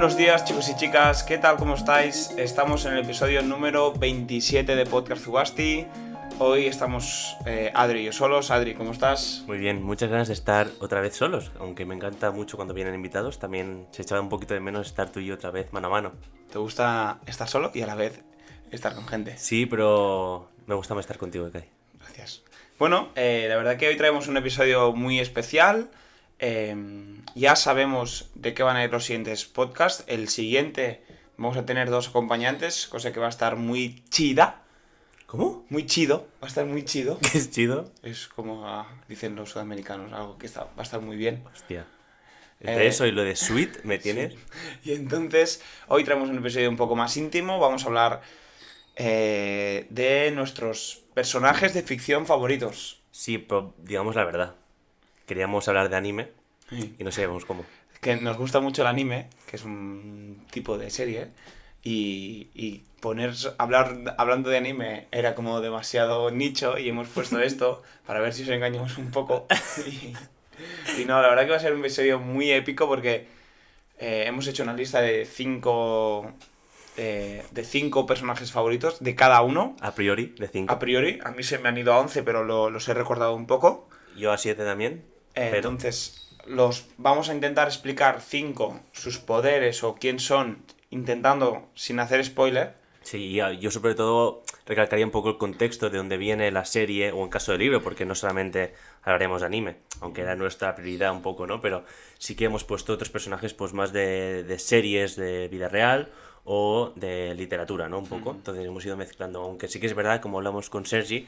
buenos días chicos y chicas, ¿qué tal? ¿Cómo estáis? Estamos en el episodio número 27 de Podcast Zubasti. Hoy estamos eh, Adri y yo solos. Adri, ¿cómo estás? Muy bien, muchas ganas de estar otra vez solos, aunque me encanta mucho cuando vienen invitados, también se echaba un poquito de menos estar tú y yo otra vez mano a mano. ¿Te gusta estar solo y a la vez estar con gente? Sí, pero me gusta más estar contigo, Kai. Gracias. Bueno, eh, la verdad que hoy traemos un episodio muy especial. Eh, ya sabemos de qué van a ir los siguientes podcasts. El siguiente vamos a tener dos acompañantes, cosa que va a estar muy chida. ¿Cómo? Muy chido, va a estar muy chido. ¿Qué es chido? Es como ah, dicen los sudamericanos, algo que está, va a estar muy bien. Hostia. Entre Eh, eso y lo de sweet me tienes. Y entonces, hoy traemos un episodio un poco más íntimo. Vamos a hablar eh, de nuestros personajes de ficción favoritos. Sí, pero digamos la verdad. Queríamos hablar de anime y no sabíamos cómo. Que nos gusta mucho el anime, que es un tipo de serie. Y, y poner hablar hablando de anime era como demasiado nicho y hemos puesto esto para ver si os engañamos un poco. Y, y no, la verdad que va a ser un episodio muy épico porque eh, hemos hecho una lista de cinco eh, de cinco personajes favoritos de cada uno. A priori, de 5. A priori, a mí se me han ido a 11, pero lo- los he recordado un poco. Yo a 7 también. Eh, Entonces, los vamos a intentar explicar cinco, sus poderes o quién son, intentando sin hacer spoiler. Sí, y a- yo sobre todo recalcaría un poco el contexto de dónde viene la serie o en caso del libro, porque no solamente hablaremos de anime, aunque era nuestra prioridad un poco, ¿no? Pero sí que hemos puesto otros personajes pues más de, de series de vida real o de literatura, ¿no? Un poco. Entonces hemos ido mezclando, aunque sí que es verdad, como hablamos con Sergi,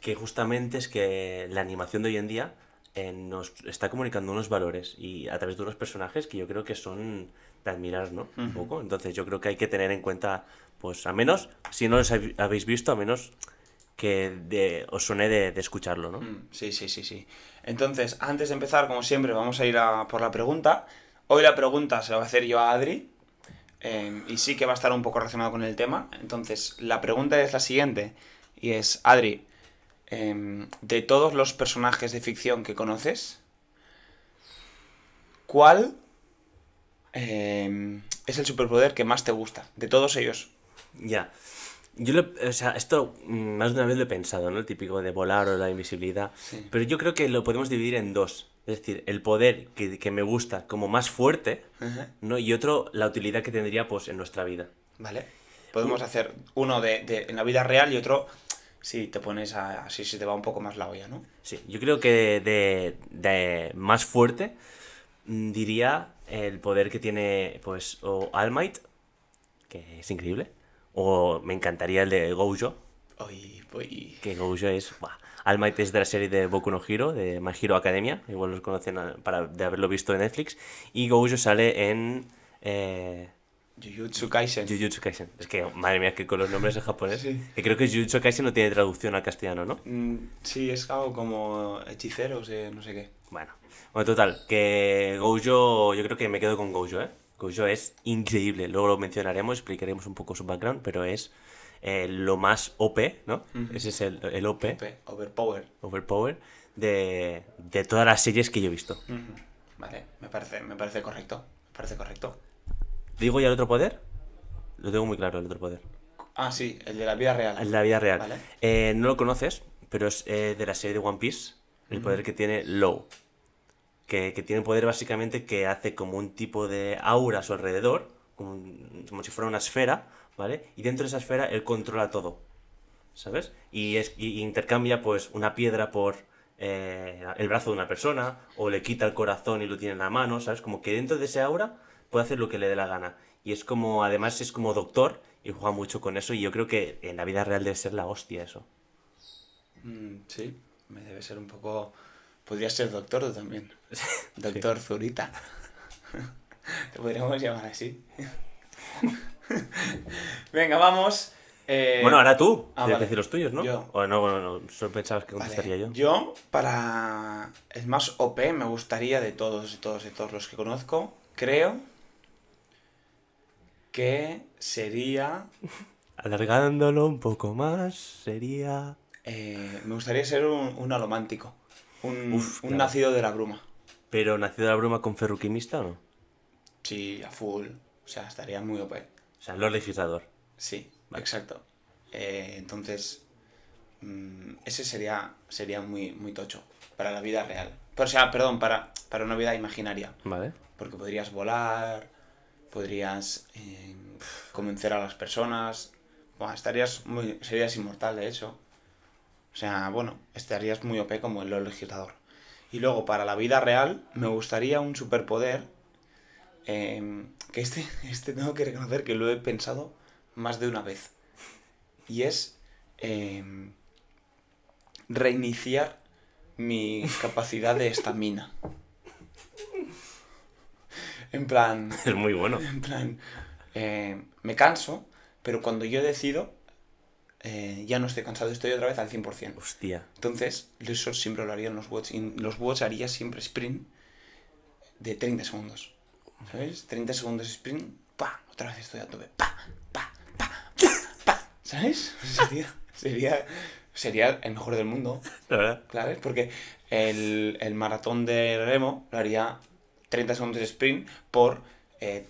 que justamente es que la animación de hoy en día eh, nos está comunicando unos valores y a través de unos personajes que yo creo que son de admirar, ¿no? Un poco. Entonces yo creo que hay que tener en cuenta, pues a menos, si no los hab- habéis visto, a menos que de- os suene de, de escucharlo, ¿no? Mm, Sí, sí, sí, sí. Entonces, antes de empezar, como siempre, vamos a ir a por la pregunta. Hoy la pregunta se la voy a hacer yo a Adri. eh, y sí que va a estar un poco relacionado con el tema. Entonces, la pregunta es la siguiente. Y es, Adri, em, de todos los personajes de ficción que conoces, ¿cuál em, es el superpoder que más te gusta? De todos ellos. Ya. Yo, lo- o sea, esto más de una vez lo he pensado, ¿no? El típico de volar o la invisibilidad. Sí. Pero yo creo que lo podemos dividir en dos. Es decir, el poder que, que me gusta como más fuerte. ¿no? Y otro, la utilidad que tendría, pues, en nuestra vida. Vale. Podemos hacer uno de, de- en la vida real y otro si te pones a, así se te va un poco más la olla, ¿no? Sí, yo creo que de, de más fuerte mm, diría el poder que tiene, pues, o All Might, que es increíble, o me encantaría el de Gojo, Uy, uy. que Gojo es... buah, All Might es de la serie de Boku no Hero, de My Hero Academia, igual los conocen para, de haberlo visto en Netflix, y Gojo sale en... Eh, Jujutsu Kaisen. Jujutsu Kaisen. Es que, madre mía, que con los nombres en japonés. Sí. Que creo que Jujutsu Kaisen no tiene traducción al castellano, ¿no? Mm, sí, es algo como hechiceros de no sé qué. Bueno, bueno, total, que Gojo, yo creo que me quedo con Gojo, ¿eh? Gojo es increíble, luego lo mencionaremos, explicaremos un poco su background, pero es eh, lo más OP, ¿no? Ese es el, el OP, P, Overpower. Overpower, de, de todas las series que yo he visto. Vale, me parece, me parece correcto. Me parece correcto. ¿Digo ya el otro poder? Lo tengo muy claro, el otro poder. Ah, sí, el de la vida real. En la vida real. Vale. Eh, no lo conoces, pero es eh, de la serie de One Piece, el poder que tiene Low. Que, que tiene poder básicamente que hace como un tipo de aura a su alrededor, como, un- como si fuera una esfera, ¿vale? Y dentro de esa esfera él controla todo, ¿sabes? Y, es, y intercambia pues una piedra por eh, el brazo de una persona, o le quita el corazón y lo tiene en la mano, ¿sabes? Como que dentro de ese aura puede hacer lo que le dé la gana. Y es como, además es como doctor y juega mucho con eso y yo creo que en la vida real debe ser la hostia eso. Mm, sí, me debe ser un poco... Podría ser doctor tú también. Doctor Zurita. Te podríamos llamar así. Venga, vamos. Eh, Bueno, ahora tú, ah, vale. decir los tuyos, ¿no? Yo. O no, bueno, no, solo pensabas que Vale, contestaría yo. Yo, para el más OP, me gustaría de todos, de todos, de todos los que conozco, creo que sería... Alargándolo un poco más, sería... eh, me gustaría ser un, un alomántico. Un, Uf, un claro. nacido de la bruma. ¿Pero nacido de la bruma con ferroquimista o no? Sí, a full. O sea, estaría muy OP. O sea, Lord Legislador. Sí, exacto. Eh, entonces, mm, ese sería, sería muy, muy tocho para la vida real. Pero, o sea, perdón, para, para una vida imaginaria. Vale. Porque podrías volar, podrías eh, convencer a las personas. Estarías muy, serías inmortal, de hecho. O sea, bueno, estarías muy OP como el legislador. Y luego, para la vida real, me gustaría un superpoder. eh, que este, este tengo que reconocer que lo he pensado más de una vez. Y es eh, reiniciar mi capacidad de estamina. En plan, Es muy bueno. en plan, eh, me canso, pero cuando yo decido, eh, ya no estoy cansado, estoy otra vez al 100%. Hostia. Entonces, eso siempre lo haría en los bots. Y en los bots haría siempre sprint de 30 segundos. ¿Sabes? 30 segundos sprint, pa, otra vez estoy a tope, pa, pa, pa, pa, pa. ¿Sabes? Sería, sería, sería el mejor del mundo. La verdad. Claro, porque el, el maratón de remo lo haría 30 segundos de sprint por eh,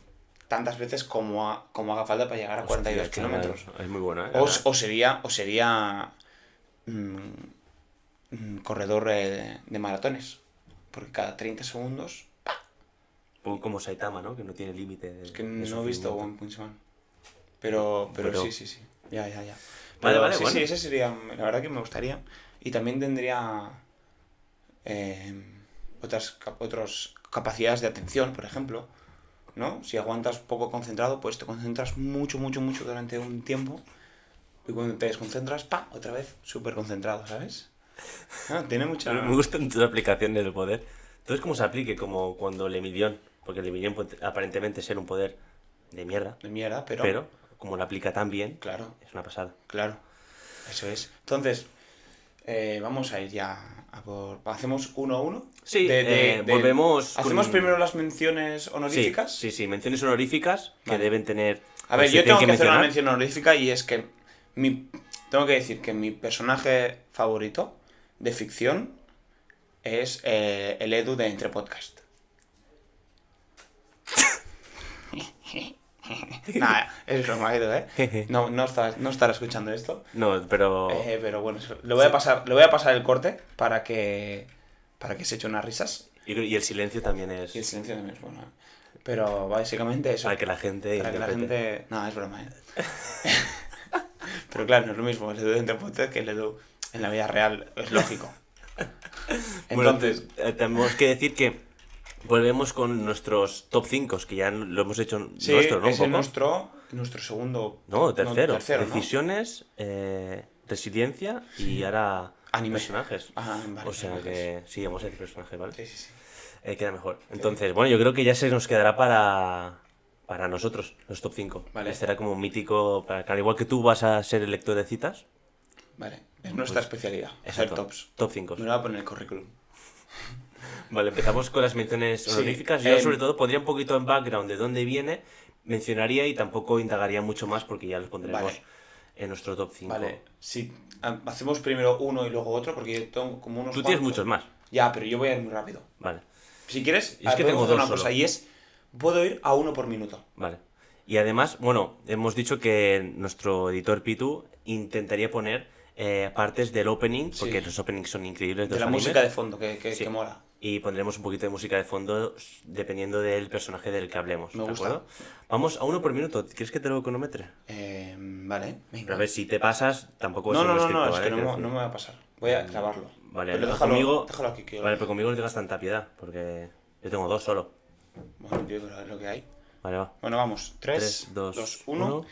tantas veces como, ha- como haga falta para llegar a 42 Hostia, kilómetros. Es muy bueno, ¿eh? O, o sería, o sería mm, mm, corredor eh, de maratones. Porque cada 30 segundos. Un poco como Saitama, ¿no? Que no tiene límite. Es que no he visto. One Punch Man. Pero, pero, Pero- sí, sí, sí. Ya, ya, ya. Vale, Pero vale, sí, bueno. sí, ese sería. La verdad que me gustaría. Y también tendría. eh, otras, otras capacidades de atención, por ejemplo. ¿No? Si aguantas poco concentrado, pues te concentras mucho, mucho, mucho durante un tiempo. Y cuando te desconcentras, ¡pa! Otra vez súper concentrado, ¿sabes? Ah, tiene mucha. Me gustan tus aplicaciones del poder. Entonces, ¿cómo se aplique? Como cuando el Emilion. Porque el Emilion puede aparentemente ser un poder de mierda. de mierda, pero. Pero, como lo aplica tan bien, Claro, es una pasada. claro. Eso es. Entonces, eh, vamos a ir ya a por. ¿Hacemos uno a uno? Sí, De- de- eh, de- volvemos. ¿Hacemos con- primero las menciones honoríficas? Sí, sí, sí, menciones honoríficas que deben tener. A ver, pues, se yo tengo que, hacer una mención honorífica y es que mi, tengo que decir que mi personaje favorito de ficción es eh, el Edu de Entre Podcast. Nada, es broma, Edu, ¿eh? No, no, está- no estará escuchando esto. No, pero. Eh, pero bueno, le voy, a pasar, le voy a pasar el corte para que, para que se eche unas risas. Y, y el silencio también es. Y el silencio también es bueno. Pero básicamente eso. Para que la gente. Para que la gente. No, es broma, ¿eh? Pero claro, no es lo mismo el Edu entre podcast que el Edu en la vida real. Es lógico. Entonces, eh, tenemos que decir que volvemos con nuestros top 5, que ya lo hemos hecho sí, nuestro, ¿no? Es poco. nuestro, nuestro segundo. No, tercero. tercero, ¿no? Decisiones, eh, resiliencia y ahora Anime. personajes. Ah, vale, o sea personajes. que sí, vamos a decir personajes, ¿vale? Sí, sí, sí. Eh, queda mejor. Entonces, bueno, yo creo que ya se nos quedará para, para nosotros, los top 5. Vale. Será como un mítico, para al igual que tú vas a ser el lector de citas. Vale, es nuestra especialidad. Hacer tops. Top 5. Me lo voy a poner el currículum. Vale, empezamos con las menciones Sí, honoríficas. Yo, em, sobre todo, pondría un poquito en background de dónde viene, mencionaría y tampoco indagaría mucho más porque ya los pondremos Vale. en nuestro top 5. Vale, si hacemos primero uno y luego otro, porque yo tengo como unos. Tú tienes muchos más. Ya, pero yo voy a ir muy rápido. Vale, Si quieres, es que tengo dos una cosa y es. Puedo ir a uno por minuto. vale. Y además, bueno, hemos dicho que nuestro editor Pitu intentaría poner eh, partes del opening, porque Sí. los openings son increíbles. De los la animes, música de fondo, que, que, Sí. que mola. Y pondremos un poquito de música de fondo dependiendo del personaje del que hablemos. Me ¿de gusta. acuerdo? Vamos a uno por minuto. ¿Quieres que te lo cronometre? Eh, vale, venga. Pero a ver, si te pasas, tampoco no, es no, no, no, es que no, no me va a pasar. Voy a grabarlo. Vale, pero déjalo, conmigo, déjalo aquí. Que vale, pero conmigo no tengas tanta piedad, porque yo tengo dos solo. Bueno, yo creo que es lo que hay. Vale, va. Bueno, vamos. 3, 3, 2, 2, 1. 1.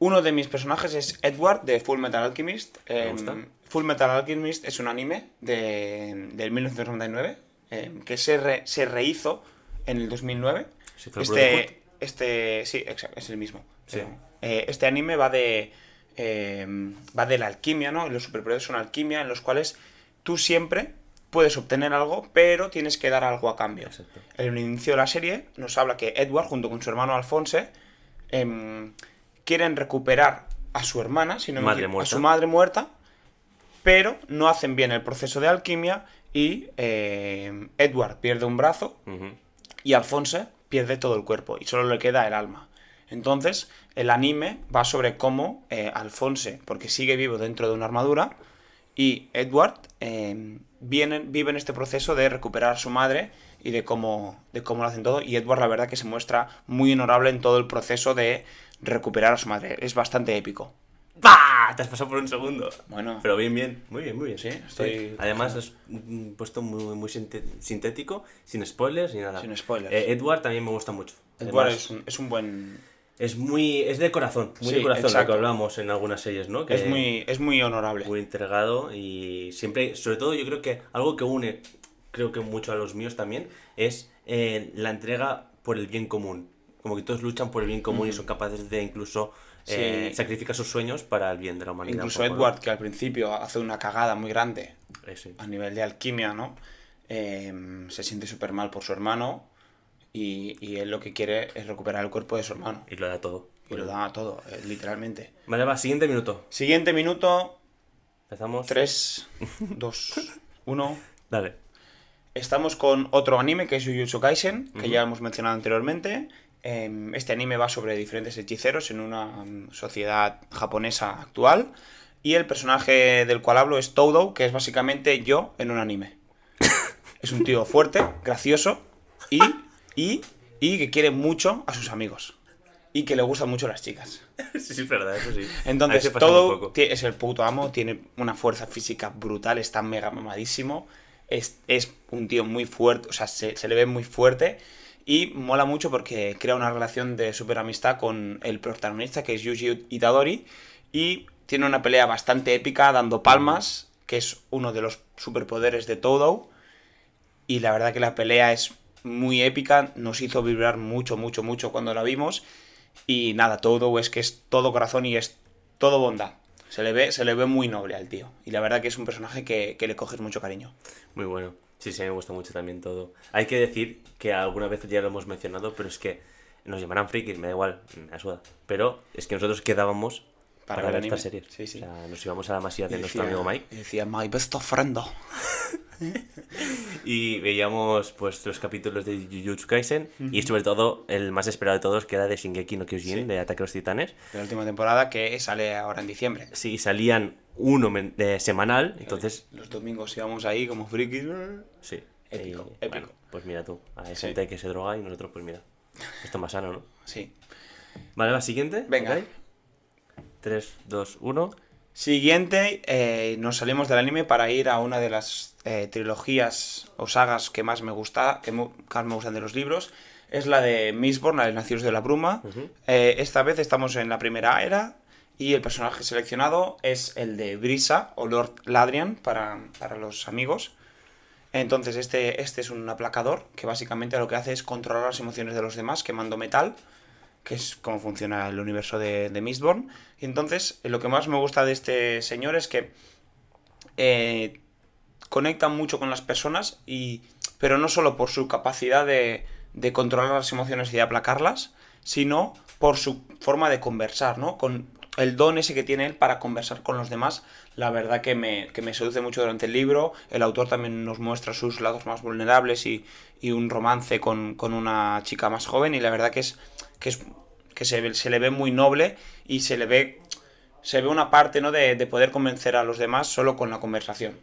Uno de mis personajes es Edward de Full Metal Alchemist. Me gusta. Full Metal Alchemist es un anime de, del 1999 eh, que se, re- se rehizo en el 2009. ¿Se hizo el Brotherhood? Este, este, sí, exacto, es el mismo. Sí. Eh, este anime va de, eh, va de la alquimia, ¿no? Los superpoderes son alquimia en los cuales tú siempre puedes obtener algo, pero tienes que dar algo a cambio. Exacto. En el inicio de la serie nos habla que Edward, junto con su hermano Alphonse, em, quieren recuperar a su hermana, si no me Madre equivoco, a su madre muerta, pero no hacen bien el proceso de alquimia y em, Edward pierde un brazo y Alphonse pierde pierde todo el cuerpo y solo le queda el alma. Entonces, el anime va sobre cómo eh, Alphonse, porque sigue vivo dentro de una armadura, y Edward eh, vienen, viven este proceso de recuperar a su madre y de cómo, de cómo lo hacen todo. Y Edward, la verdad, que se muestra muy honorable en todo el proceso de recuperar a su madre. Es bastante épico. ¡Bah! Te has pasado por un segundo. Bueno, Pero bien, bien. Muy bien, muy bien. Sí, estoy- Además, lo has mm, puesto muy, muy sintético, sin spoilers ni nada. Sin spoilers. Eh, Edward también me gusta mucho. Edward Además, es un, es un buen. es muy. Es de corazón. Muy Sí, de corazón, lo exacto. que hablamos en algunas series, ¿no? Que Es muy, es muy honorable. muy entregado y siempre, sobre todo yo creo que algo que une, creo que mucho a los míos también, es eh, la entrega por el bien común. Como que todos luchan por el bien común y son capaces de incluso eh, Sí. sacrificar sus sueños para el bien de la humanidad. Incluso. Edward, que al principio hace una cagada muy grande Eh, sí. a nivel de alquimia, ¿no? Eh, se siente súper mal por su hermano y, y él lo que quiere es recuperar el cuerpo de su hermano. Y lo da todo. Y lo da todo, eh, literalmente. Vale, va, siguiente minuto. Siguiente minuto, Empezamos. 3, 2, 1. Dale. Estamos con otro anime que es Jujutsu Kaisen, que ya hemos mencionado anteriormente. Em, Este anime va sobre diferentes hechiceros en una mm, sociedad japonesa actual. Y el personaje del cual hablo es Todo, que es básicamente yo en un anime. Es un tío fuerte, gracioso y, y, y que quiere mucho a sus amigos. Y que le gustan mucho las chicas. sí, es verdad, eso sí. Entonces, todo es el puto amo, tiene una fuerza física brutal, está mega mamadísimo. Es, es un tío muy fuerte, o sea, se, se le ve muy fuerte. Y mola mucho porque crea una relación de super amistad con el protagonista, que es Yuji Itadori. Y tiene una pelea bastante épica, dando palmas, que es uno de los superpoderes de Todo. Y la verdad que la pelea es muy épica, nos hizo vibrar mucho, mucho, mucho cuando la vimos. Y nada, todo es que es todo corazón y es todo bondad. Se le ve, se le ve muy noble al tío. Y la verdad que es un personaje que, que le coges mucho cariño. Muy bueno. Sí, sí, me gusta mucho también todo. Hay que decir que alguna vez ya lo hemos mencionado, pero es que nos llamarán frikis, me da igual, me da suda. Pero es que nosotros quedábamos Para para, ver anime. series. Sí, sí. O sea, nos íbamos a la masía de nuestro amigo Mike y decía, my best friend. y veíamos pues los capítulos de Jujutsu Kaisen y sobre todo el más esperado de todos que era de Shingeki no Kyojin, Sí. de Ataque a los Titanes. De la última temporada que sale ahora en diciembre. Sí, salían uno de semanal, entonces Los domingos íbamos ahí como frikis. Sí. Épico, Y, épico. bueno, pues mira tú, hay Sí. gente que se droga y nosotros pues mira, esto es más sano, ¿no? Sí. Vale, va, siguiente. Venga. 3, 2, 1. Siguiente, eh, nos salimos del anime para ir a una de las eh, trilogías o sagas que más me gusta, que más me gustan de los libros. Es la de Mistborn, la de Nacidos de la Bruma. Eh, esta vez estamos en la primera era y el personaje seleccionado es el de Brisa o Lord Ladrian para, para los amigos. Entonces este, este es un aplacador que básicamente lo que hace es controlar las emociones de los demás quemando metal que es cómo funciona el universo de, de Mistborn. Y entonces, eh, lo que más me gusta de este señor es que eh, conecta mucho con las personas, y, pero no solo por su capacidad de, de controlar las emociones y de aplacarlas, sino por su forma de conversar, ¿no? Con el don ese que tiene él para conversar con los demás, la verdad que me, que me seduce mucho durante el libro. El autor también nos muestra sus lados más vulnerables y, y un romance con, con una chica más joven, y la verdad que es que, es, que se, se le ve muy noble y se le ve se ve una parte ¿no? de, de poder convencer a los demás solo con la conversación.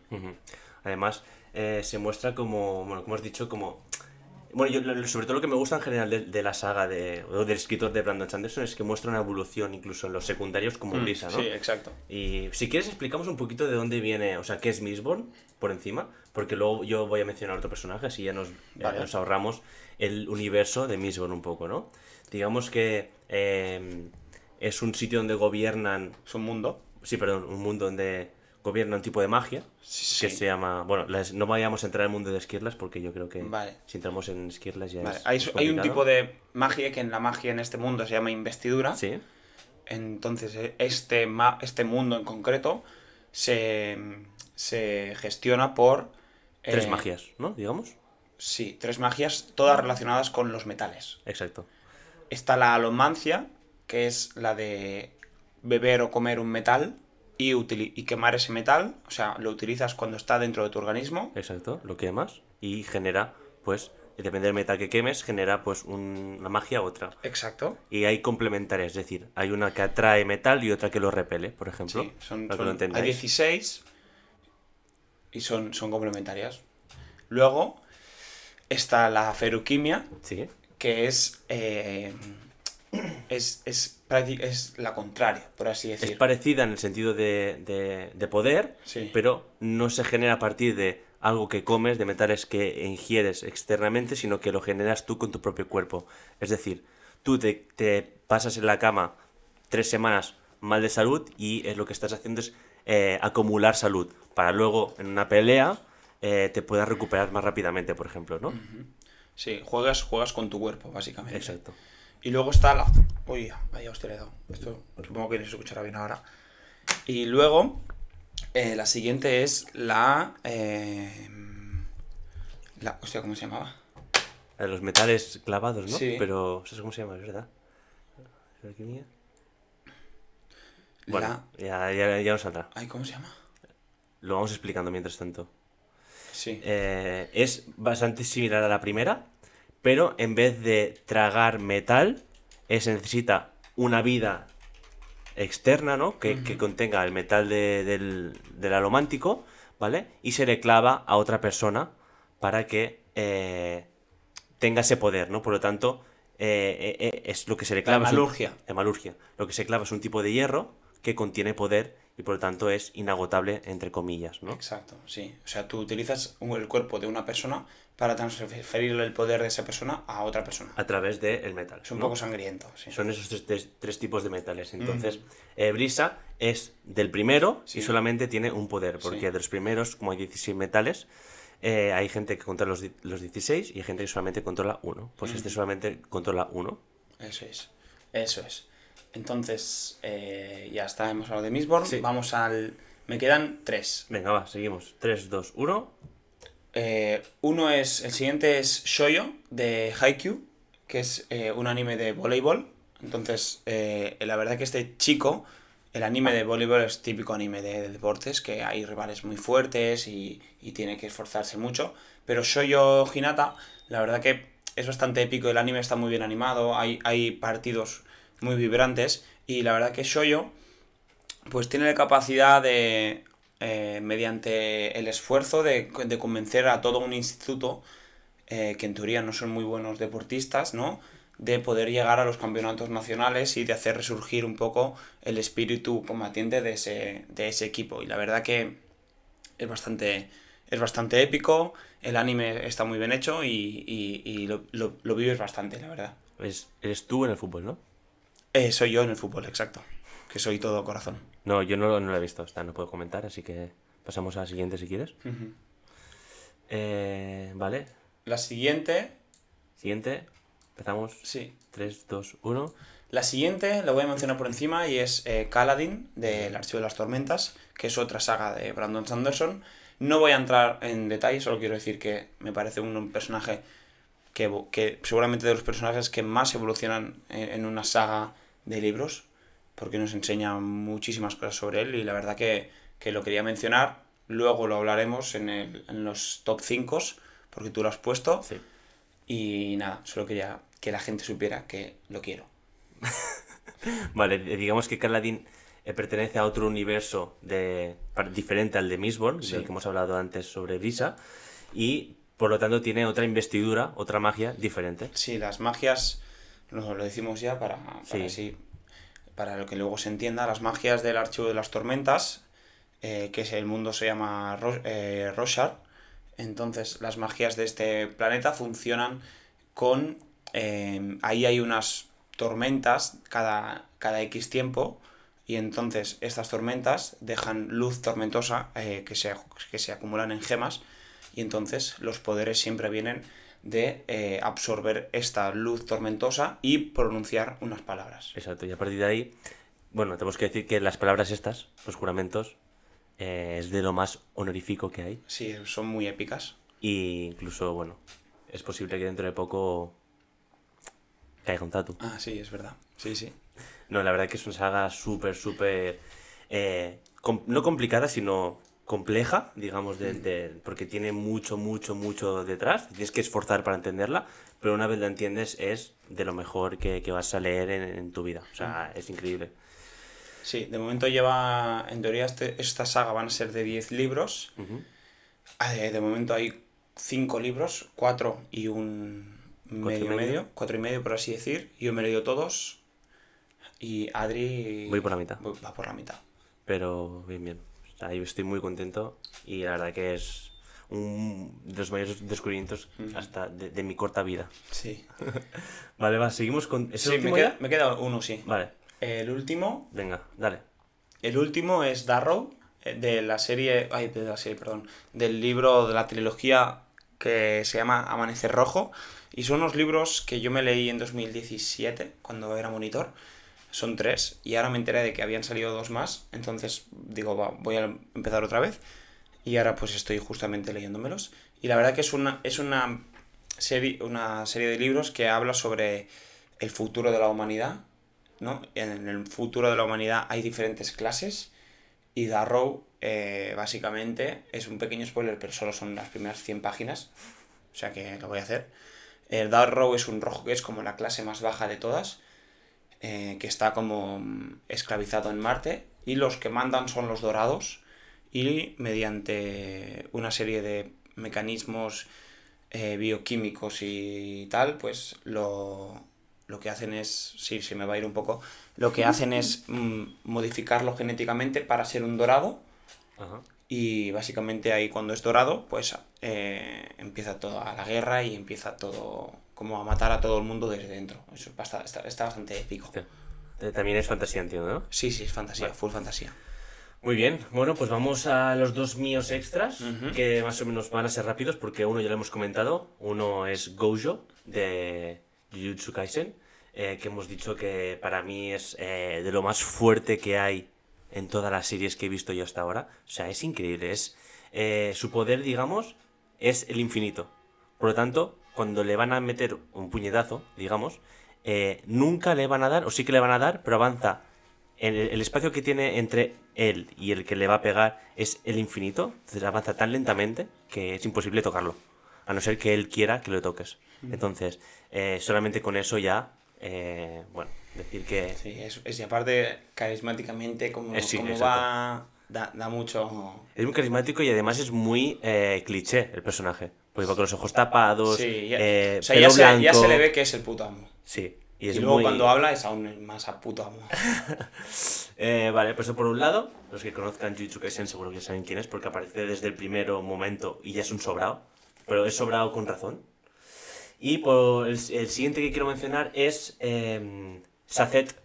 Además, eh, se muestra como, bueno, como has dicho, como... Bueno, yo, sobre todo lo que me gusta en general de, de la saga de, o del escritor de Brandon Sanderson es que muestra una evolución incluso en los secundarios como Brisa, ¿no? Mm, Sí, exacto. Y si quieres explicamos un poquito de dónde viene, o sea, qué es Mistborn por encima, porque luego yo voy a mencionar otro personaje, así ya nos, eh, nos ahorramos el universo de Mistborn un poco, ¿no? Digamos que eh, es un sitio donde gobiernan, Es un mundo. sí, perdón, un mundo donde gobierna un tipo de magia Sí. que se llama, bueno, las- no vayamos a entrar al mundo de Esquirlas porque yo creo que Vale. si entramos en Esquirlas ya Vale, es Hay, es hay un tipo de magia que en la magia en este mundo se llama investidura. Sí, Entonces, eh, este, ma- este mundo en concreto se, se gestiona por... tres eh, magias, ¿no? Digamos. Sí, tres magias, todas relacionadas con los metales. Exacto. Está la alomancia, que es la de beber o comer un metal y, y quemar ese metal. O sea, lo utilizas cuando está dentro de tu organismo. Exacto, lo quemas y genera, pues, depende del metal que quemes, genera pues un- una magia u otra. Exacto. Y hay complementarias, es decir, hay una que atrae metal y otra que lo repele, por ejemplo. Sí, son, para que son- lo hay entendáis. 16 y son, son complementarias. Luego está la feruquimia, Sí, que es, eh, es, es, es la contraria, por así es decir. parecida en el sentido de, de- de poder, Sí. pero no se genera a partir de algo que comes, de metales que ingieres externamente, sino que lo generas tú con tu propio cuerpo. Es decir, tú te, te pasas en la cama tres semanas mal de salud y eh, lo que estás haciendo es eh, acumular salud para luego en una pelea eh, te puedas recuperar más rápidamente, por ejemplo, ¿no? Sí, juegas, juegas con tu cuerpo, básicamente. Exacto. Y luego está la... Uy, vaya, hostia, le he dado. Esto supongo que no se escuchará bien ahora. Y luego, eh, la siguiente es la... eh, la... Hostia, ¿cómo se llamaba? Los metales clavados, ¿no? Sí. Pero, ¿sabes cómo se llama? ¿Es verdad? ¿Alquimia? Bueno, La... ya, ya, ya nos saldrá. Ay, ¿cómo se llama? Lo vamos explicando mientras tanto. Sí. Eh, es bastante similar a la primera, pero en vez de tragar metal, eh, se necesita una vida externa, ¿no? Que, que contenga el metal de- del, del alomántico, ¿vale? Y se le clava a otra persona para que eh, tenga ese poder, ¿no? Por lo tanto, eh, es lo que se le La clava. es un- hemalurgia. Lo que se clava es un tipo de hierro que contiene poder y por lo tanto es inagotable, entre comillas, ¿no? Exacto, sí. O sea, tú utilizas el cuerpo de una persona para transferirle el poder de esa persona a otra persona. A través del metal. Es un ¿no? poco sangriento, sí. Son esos tres, tres- tres tipos de metales. Entonces, eh, Brisa es del primero Sí. y solamente tiene un poder, porque Sí. de los primeros, como hay 16 metales, eh, hay gente que controla los, los 16 y hay gente que solamente controla uno. Pues este solamente controla uno. Eso es. Eso es. Entonces, eh, ya está, hemos hablado de Mistborn. Sí. Vamos al... Me quedan tres. Venga, va, seguimos. 3, 2, 1. Eh, uno es... El siguiente es Shoyo, de Haikyuu, que es eh, un anime de voleibol. Entonces, eh, la verdad que este chico, el anime de voleibol es típico anime de, de deportes, que hay rivales muy fuertes y, y tiene que esforzarse mucho. Pero Shoyo Hinata, la verdad que es bastante épico, el anime está muy bien animado, hay, hay partidos muy vibrantes y la verdad que Shoyo pues tiene la capacidad de, eh, mediante el esfuerzo de, de convencer a todo un instituto, eh, que en teoría no son muy buenos deportistas, ¿no? De poder llegar a los campeonatos nacionales y de hacer resurgir un poco el espíritu combatiente de ese, de ese equipo. Y la verdad que es bastante, es bastante épico, el anime está muy bien hecho y, y- y lo, lo- lo vives bastante, la verdad. Es, eres tú en el fútbol, ¿no? Eh, soy yo en el fútbol, exacto. Que soy todo corazón. No, yo no, lo- no lo he visto, esta no puedo comentar, así que pasamos a la siguiente si quieres. Eh, vale, La siguiente, siguiente. Empezamos. sí, 3, 2, 1. La siguiente la voy a mencionar por encima y es eh, Kaladin, del Archivo de las Tormentas, que es otra saga de Brandon Sanderson. No voy a entrar en detalles, solo quiero decir que me parece un personaje que, que seguramente de los personajes que más evolucionan en, en una saga de libros, porque nos enseña muchísimas cosas sobre él y la verdad que, que lo quería mencionar. Luego lo hablaremos en, el- en los top 5, porque tú lo has puesto. Sí. Y nada, solo quería que la gente supiera que lo quiero. Vale, digamos que Carladin eh, pertenece a otro universo de, diferente al de Mistborn, Sí. del que hemos hablado antes sobre Brisa, y por lo tanto tiene otra investidura, otra magia diferente. Sí, las magias, lo, lo decimos ya para, para, Sí. así- para lo que luego se entienda, las magias del archivo de las tormentas, eh, que es el mundo se llama Ro- eh, Roshar, entonces las magias de este planeta funcionan con... eh, ahí hay unas tormentas cada, cada X tiempo y entonces estas tormentas dejan luz tormentosa eh, que, se, que se acumulan en gemas y entonces los poderes siempre vienen de eh, absorber esta luz tormentosa y pronunciar unas palabras. Exacto, y a partir de ahí, bueno, tenemos que decir que las palabras estas, los juramentos, eh, es de lo más honorífico que hay. Sí, son muy épicas. Y incluso, bueno, es posible que dentro de poco caiga un tatu. Ah, sí, es verdad. Sí, sí. No, la verdad que es una saga súper, súper... eh, com- no complicada, sino compleja, digamos, de, de- porque tiene mucho, mucho, mucho detrás. Tienes que esforzar para entenderla, pero una vez la entiendes es de lo mejor que, que vas a leer en, en tu vida. O sea, es increíble. Sí, de momento lleva, en teoría este- esta saga van a ser de 10 libros. Eh, de momento hay 5 libros, 4 y un medio y medio. medio, 4 y medio por así decir. Yo me he leído todos y Adri... Voy por la mitad. voy- Va por la mitad. Pero bien, bien. O sea, yo estoy muy contento y la verdad que es un de los mayores descubrimientos hasta de, de mi corta vida. Sí. Vale, va, seguimos con... ¿Es el Sí, me último queda, ya? me queda uno, sí. Vale, El último venga, dale. El último es Darrow, eh, de la serie, ay, de la serie, perdón, del libro de la trilogía que se llama Amanecer Rojo. Y son unos libros que yo me leí en 2017, cuando era monitor. Son tres, y ahora me enteré de que habían salido dos más. Entonces digo, va, voy a empezar otra vez. Y ahora pues estoy justamente leyéndomelos. Y la verdad que es una, es una, serie, una serie de libros que habla sobre el futuro de la humanidad. ¿no? En el futuro de la humanidad hay diferentes clases. Y Darrow, eh, básicamente, es un pequeño spoiler, pero solo son las primeras 100 páginas. O sea que lo voy a hacer. El Darrow es un rojo que es como la clase más baja de todas. Eh, que está como mm, esclavizado en Marte. Y los que mandan son los dorados. Y mediante una serie de mecanismos eh, bioquímicos y tal, pues lo, lo que hacen es, sí, se me va a ir un poco, lo que hacen es mm, modificarlo genéticamente para ser un dorado Ajá. y básicamente ahí cuando es dorado, pues eh, empieza toda la guerra y empieza todo como a matar a todo el mundo desde dentro. Eso está, está bastante épico. Eh, También es fantasía, entiendo, ¿no? Sí, sí, es fantasía, Vale. full fantasía. Muy bien, bueno, pues vamos a los dos míos extras, que más o menos van a ser rápidos, porque uno ya lo hemos comentado, uno es Gojo, de Jujutsu Kaisen, eh, que hemos dicho que para mí es eh, de lo más fuerte que hay en todas las series que he visto yo hasta ahora. O sea, es increíble, es eh, su poder, digamos, es el infinito. Por lo tanto, cuando le van a meter un puñetazo, digamos, eh, nunca le van a dar, o sí que le van a dar, pero avanza. El, el espacio que tiene entre él y el que le va a pegar es el infinito, entonces avanza tan lentamente que es imposible tocarlo, a no ser que él quiera que lo toques. Entonces, eh, solamente con eso ya, eh, bueno, decir que Sí, es, es y aparte carismáticamente como, sí, como va, da, da mucho... es muy carismático y además es muy eh, cliché el personaje, porque va con los ojos tapados, Sí, ya, eh, o sea, pelo ya se, ya blanco. se le ve que es el puto amo. Sí, y Y, es luego muy... cuando habla es aún más a puto amo. Eh, vale, pues eso por un lado, los que conozcan Jujutsu Kaisen seguro que saben quién es, porque aparece desde el primer momento y ya es un sobrado, pero es sobrado con razón. Y por el, el siguiente que quiero mencionar es eh, Sacet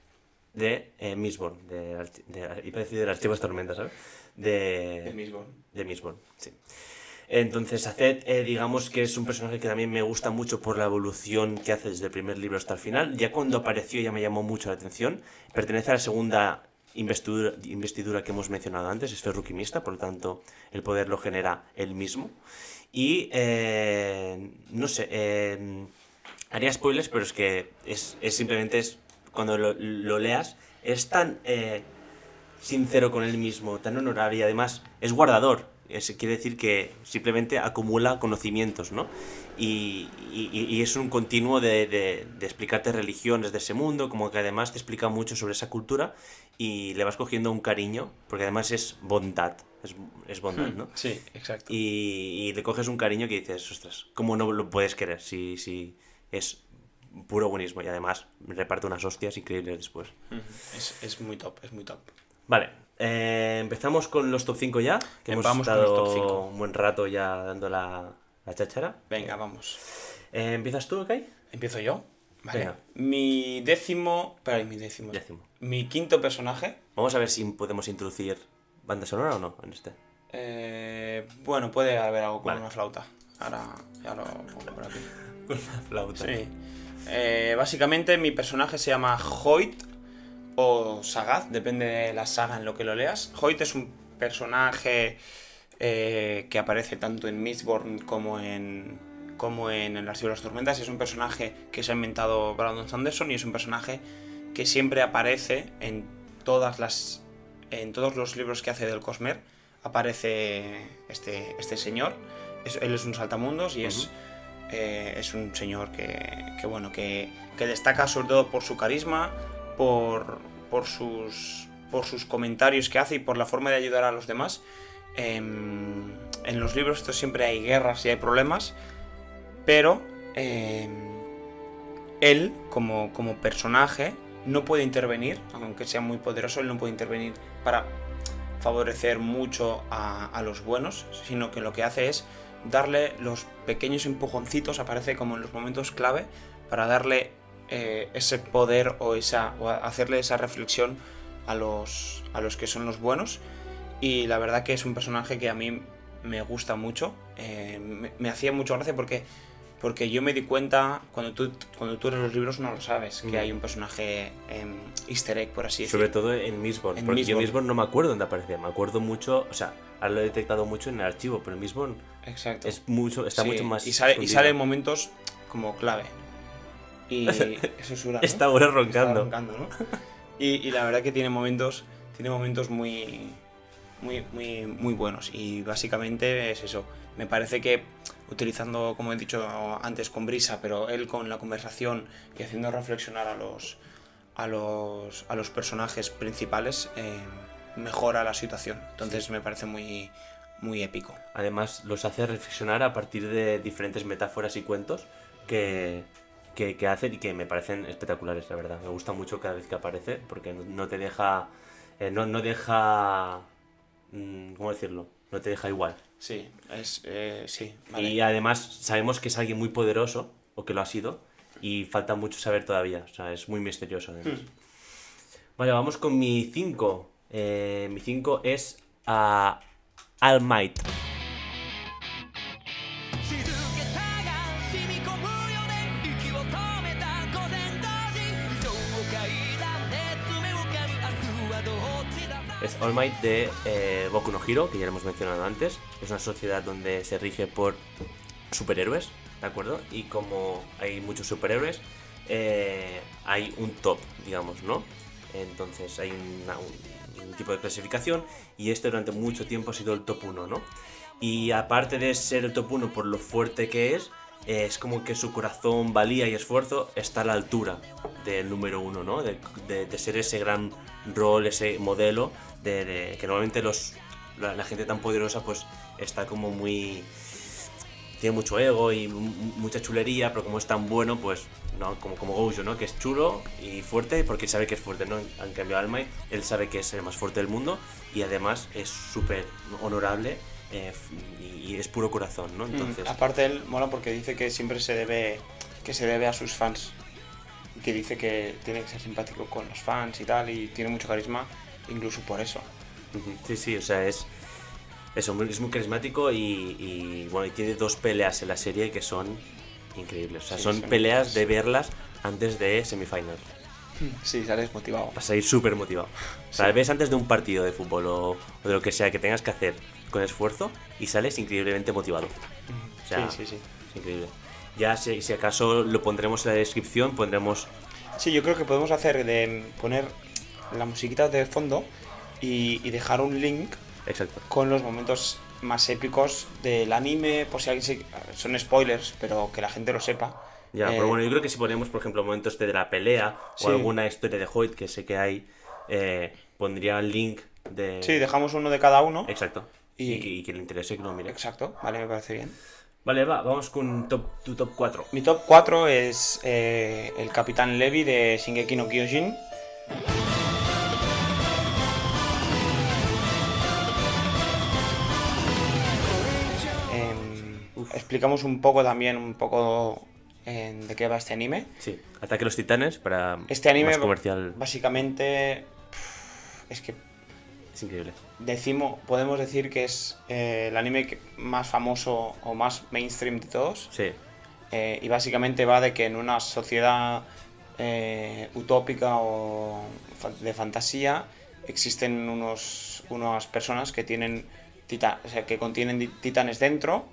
de eh, Mistborn, de, de, iba a decir de las Chivas Tormentas, ¿sabes? De, El mismo. de Mistborn, sí. Entonces, Saced, eh, digamos que es un personaje que también me gusta mucho por la evolución que hace desde el primer libro hasta el final. Ya cuando apareció ya me llamó mucho la atención. Pertenece a la segunda investidura, que hemos mencionado antes, es ferruquimista, por lo tanto el poder lo genera él mismo. Y, eh, no sé, eh, haría spoilers, pero es que es, es simplemente, es, cuando lo, lo leas, es tan... eh, sincero con él mismo, tan honorable y además es guardador. Es, quiere decir que simplemente acumula conocimientos, ¿no? Y, y- y es un continuo de, de- de explicarte religiones de ese mundo, como que además te explica mucho sobre esa cultura y le vas cogiendo un cariño, porque además es bondad, es, es bondad, ¿no? Sí, exacto. Y, y le coges un cariño que dices, ostras, ¿cómo no lo puedes querer si, si es puro buenismo? Y además reparte unas hostias increíbles después. Es, es muy top, es muy top. Vale, eh, empezamos con los top 5 ya, que hemos Vamos con estado los top cinco. un buen rato ya dando la, la cháchara. Venga, vamos. Eh, ¿Empiezas tú, Kai? ¿Empiezo yo? Vale. Venga. Mi décimo... Espera, mi décimo. Décimo. Mi quinto personaje. Vamos a ver si podemos introducir banda sonora o no en este. eh, bueno, puede haber algo con Vale. una flauta. Ahora ya lo pongo por aquí. Con la flauta. Sí. Eh, básicamente mi personaje se llama Hoyt o Sagaz, depende de la saga en lo que lo leas. Hoyt es un personaje eh, que aparece tanto en Mistborn como en como en El Archivo de las Tormentas. Es un personaje que se ha inventado Brandon Sanderson y es un personaje que siempre aparece en todas las en todos los libros que hace del Cosmer. aparece este, este señor. Es- él es un saltamundos y es, eh, es un señor que, que, bueno, que, que destaca sobre todo por su carisma, por, sus, por sus comentarios que hace y por la forma de ayudar a los demás. Em, en los libros esto siempre hay guerras y hay problemas, pero em, él como, personaje no puede intervenir, aunque sea muy poderoso, él no puede intervenir para favorecer mucho a los buenos, sino que lo que hace es darle los pequeños empujoncitos, aparece como en los momentos clave, para darle eh, ese poder o, esa, o hacerle esa reflexión a los, a los que son los buenos. Y la verdad que es un personaje que a mí me gusta mucho. eh, me, me hacía mucha gracia porque, porque yo me di cuenta, cuando tú, cuando tú eres los libros no lo sabes, que Mm. hay un personaje em, easter egg, por así decirlo. Sobre todo en Mistborn, En porque yo. Mistborn no me acuerdo dónde aparecía, me acuerdo mucho, o sea, ahora lo he detectado mucho en el archivo, pero en Mistborn Exacto. es mucho, está Sí, mucho más Y sale, y sale en momentos como clave. Y una, ¿no? Está ahora Está roncando. ¿no? Y, y la verdad que tiene momentos, tiene momentos muy, muy, muy, muy buenos. Y básicamente es eso. Me parece que utilizando, como he dicho antes, con brisa, pero él con la conversación y haciendo reflexionar a los, a los, a los personajes principales, eh, mejora la situación. Entonces me parece muy, muy épico. Además, los hace reflexionar a partir de diferentes metáforas y cuentos que, que, que hacen y que me parecen espectaculares, la verdad. Me gusta mucho cada vez que aparece porque no, te deja. eh, no, no deja. mm, ¿Cómo decirlo? No te deja igual. Sí, es, eh, sí, vale. Y además, sabemos que es alguien muy poderoso, o que lo ha sido, y falta mucho saber todavía. O sea, es muy misterioso. además. Vale, vamos con mi 5. mi 5 es a All Might. Es All Might de eh, Boku no Hero, que ya lo hemos mencionado antes. Es una sociedad donde se rige por superhéroes, ¿de acuerdo? Y como hay muchos superhéroes, eh, hay un top, digamos, ¿no? Entonces hay un, un tipo de clasificación y este durante mucho tiempo ha sido el top 1, ¿no? Y aparte de ser el top 1 por lo fuerte que es, es como que su corazón, valía y esfuerzo está a la altura del número 1, ¿no? De, ser ese gran rol, ese modelo, de, de- que normalmente los, la, gente tan poderosa pues está como muy... Tiene mucho ego y mu- mucha chulería, pero como es tan bueno, pues, ¿no? Como, como Gojo, ¿no? Que es chulo y fuerte porque sabe que es fuerte, ¿no? En, cambio, Might, él sabe que es el más fuerte del mundo y además es súper honorable eh, y, es puro corazón, ¿no? Entonces, Mm, aparte él mola porque dice que siempre se debe que se debe a sus fans que dice que tiene que ser simpático con los fans y tal y tiene mucho carisma incluso por eso Sí, sí, o sea, es, es, muy, es muy carismático y, y, bueno, y tiene dos peleas en la serie que son increíbles. O sea, Sí, son peleas de verlas antes de semifinal. sí sales motivado Vas a ir súper motivado. O sea, Sí. ves antes de un partido de fútbol o, o de lo que sea que tengas que hacer con esfuerzo y sales increíblemente motivado. O sea, sí sí sí es increíble. Ya si, si acaso lo pondremos en la descripción, pondremos... sí yo creo que podemos hacer de poner la musiquita de fondo y, y dejar un link Exacto. con los momentos más épicos del anime por si alguien se- son spoilers pero que la gente lo sepa Ya, Eh, pero bueno, yo creo que si ponemos, por ejemplo, momentos de la pelea Sí. o alguna historia de Hoyt que sé que hay, eh, pondría el link de... sí dejamos uno de cada uno Exacto. Y- Y, que, y que le interese que lo mire. exacto vale me parece bien Vale, va, vamos con top, tu top 4. Mi top 4 es eh, el Capitán Levi de Shingeki no Kyojin. Em, explicamos un poco también, un poco de qué va este anime. Sí, Ataque a los Titanes para Este anime más comercial. básicamente es que Es increíble. decimos, podemos decir que es eh, el anime más famoso o más mainstream de todos. Sí, Eh, y básicamente va de que en una sociedad eh, utópica o de fantasía existen unos, unas personas que tienen tita- o sea, que contienen titanes dentro,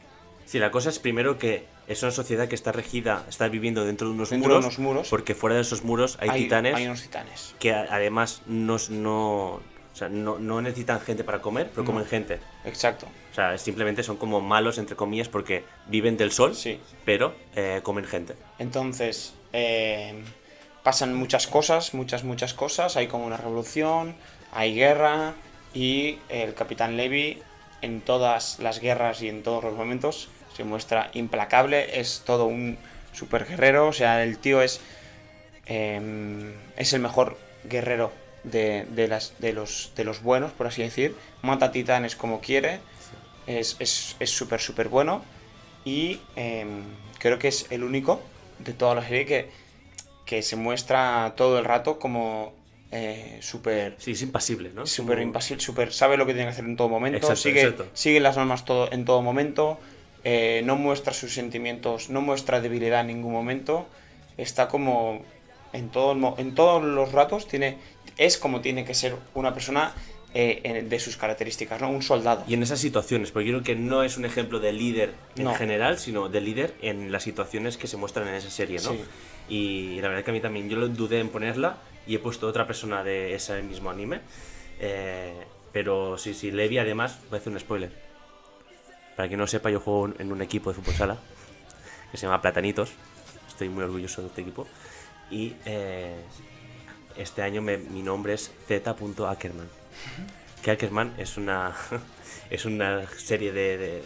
Sí, la cosa es primero que es una sociedad que está regida, está viviendo dentro de unos Dentro de muros, unos muros. porque fuera de esos muros hay, titanes hay unos titanes. que además no, O sea, no, no necesitan gente para comer, pero comen gente. Exacto. O sea, simplemente son como malos, entre comillas, porque viven del sol, Sí. pero eh, comen gente. Entonces, eh, pasan muchas cosas, muchas, muchas cosas. Hay como una revolución, hay guerra y el Capitán Levy en todas las guerras y en todos los momentos se muestra implacable. Es todo un super guerrero. O sea, el tío es, eh, es el mejor guerrero de, de las, de, los, de los buenos, por así decir. Mata titanes como quiere. Es es- es súper, súper bueno. Y em, creo que es el único de toda la serie que, que se muestra todo el rato como eh, súper Sí, es impasible, ¿no? súper Como- impasible, súper sabe lo que tiene que hacer en todo momento, Exacto, sigue, exacto. sigue las normas todo, en todo momento, eh, no muestra sus sentimientos, no muestra debilidad en ningún momento, está como en, todo, en todos los ratos, tiene, es como tiene que ser una persona eh, de sus características, ¿no? un soldado. Y en esas situaciones, porque yo creo que no es un ejemplo de líder en No. general, sino de líder en las situaciones que se muestran en esa serie, ¿no? Sí. Y la verdad que a mí también, yo lo dudé en ponerla y he puesto otra persona de ese mismo anime. Eh, pero sí, sí, Levi además, voy a hacer un spoiler. Para quien no sepa, yo juego en un equipo de fútbol sala que se llama Platanitos. Estoy muy orgulloso de este equipo. Y eh, este año me- mi nombre es Z.Ackerman. Que Ackerman es una, es una serie de, de,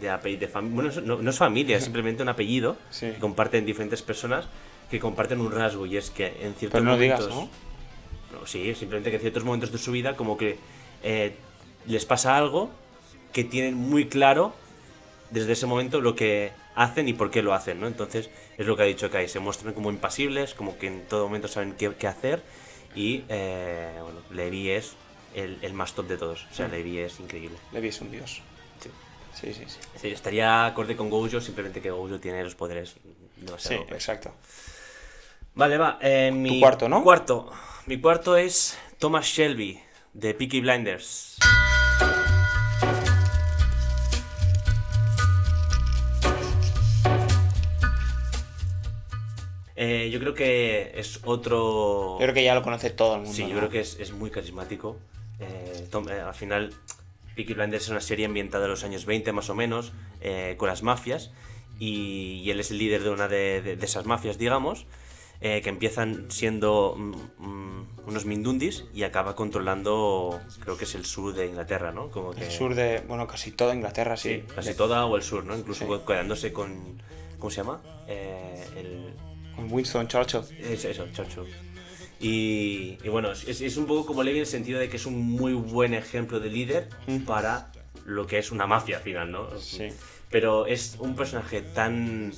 de apellidos. De fam- bueno, no, no es familia, es simplemente un apellido Sí. que comparten diferentes personas que comparten un rasgo. Y es que en ciertos Pero no digas, momentos. No, sí, simplemente que en ciertos momentos de su vida como que eh, les pasa algo que tienen muy claro desde ese momento lo que hacen y por qué lo hacen, ¿no? Entonces es lo que ha dicho Kai, se muestran como impasibles, como que en todo momento saben qué, qué hacer y eh, bueno, Levi es el, el más top de todos, o sea, Levi es increíble. Levi es un dios. Sí. Sí, sí, sí. Sí, estaría acorde con Gojo, simplemente que Gojo tiene los poderes Sí, exacto. Vale, va. eh, mi cuarto, ¿no? Cuarto. Mi cuarto es Thomas Shelby, de Peaky Blinders. Eh, yo creo que es otro... Yo creo que ya lo conoce todo el mundo. Sí, yo ¿no? creo que es, es muy carismático. Eh, Tom- eh, al final, Peaky Blinders es una serie ambientada en los años 20 más o menos, eh, con las mafias, y, y él es el líder de una de, de- de esas mafias, digamos, eh, que empiezan siendo mm, mm, unos mindundis y acaba controlando, creo que es el sur de Inglaterra, ¿no? Como que, El sur de, bueno, casi toda Inglaterra, sí. Sí, casi toda o el sur, ¿no? Incluso Sí. quedándose con... ¿Cómo se llama? Eh, el, Con Winston Churchill. es eso, Churchill. Y, y bueno, es, es un poco como Levi en el sentido de que es un muy buen ejemplo de líder para lo que es una mafia al final, ¿no? Sí. Pero es un personaje tan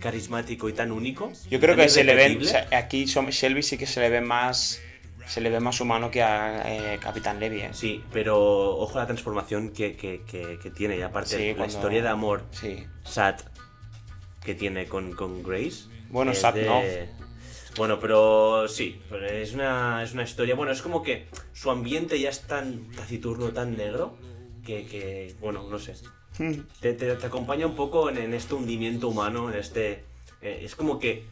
carismático y tan único. Yo creo que se le ven, irrepetible. o sea, aquí Shelby sí que se le ve más, se le ve más humano que a eh, Capitán Levy, ¿eh? Sí, pero ojo a la transformación que, que- que- que tiene. Y aparte, Sí, la historia de amor Sí. sad que tiene con, con Grace. Bueno, es sad no. Bueno, pero sí, es una, es una historia. Bueno, es como que su ambiente ya es tan taciturno, tan negro, que, que, bueno, no sé. Te, te- te acompaña un poco en, en este hundimiento humano, en este. eh, es como que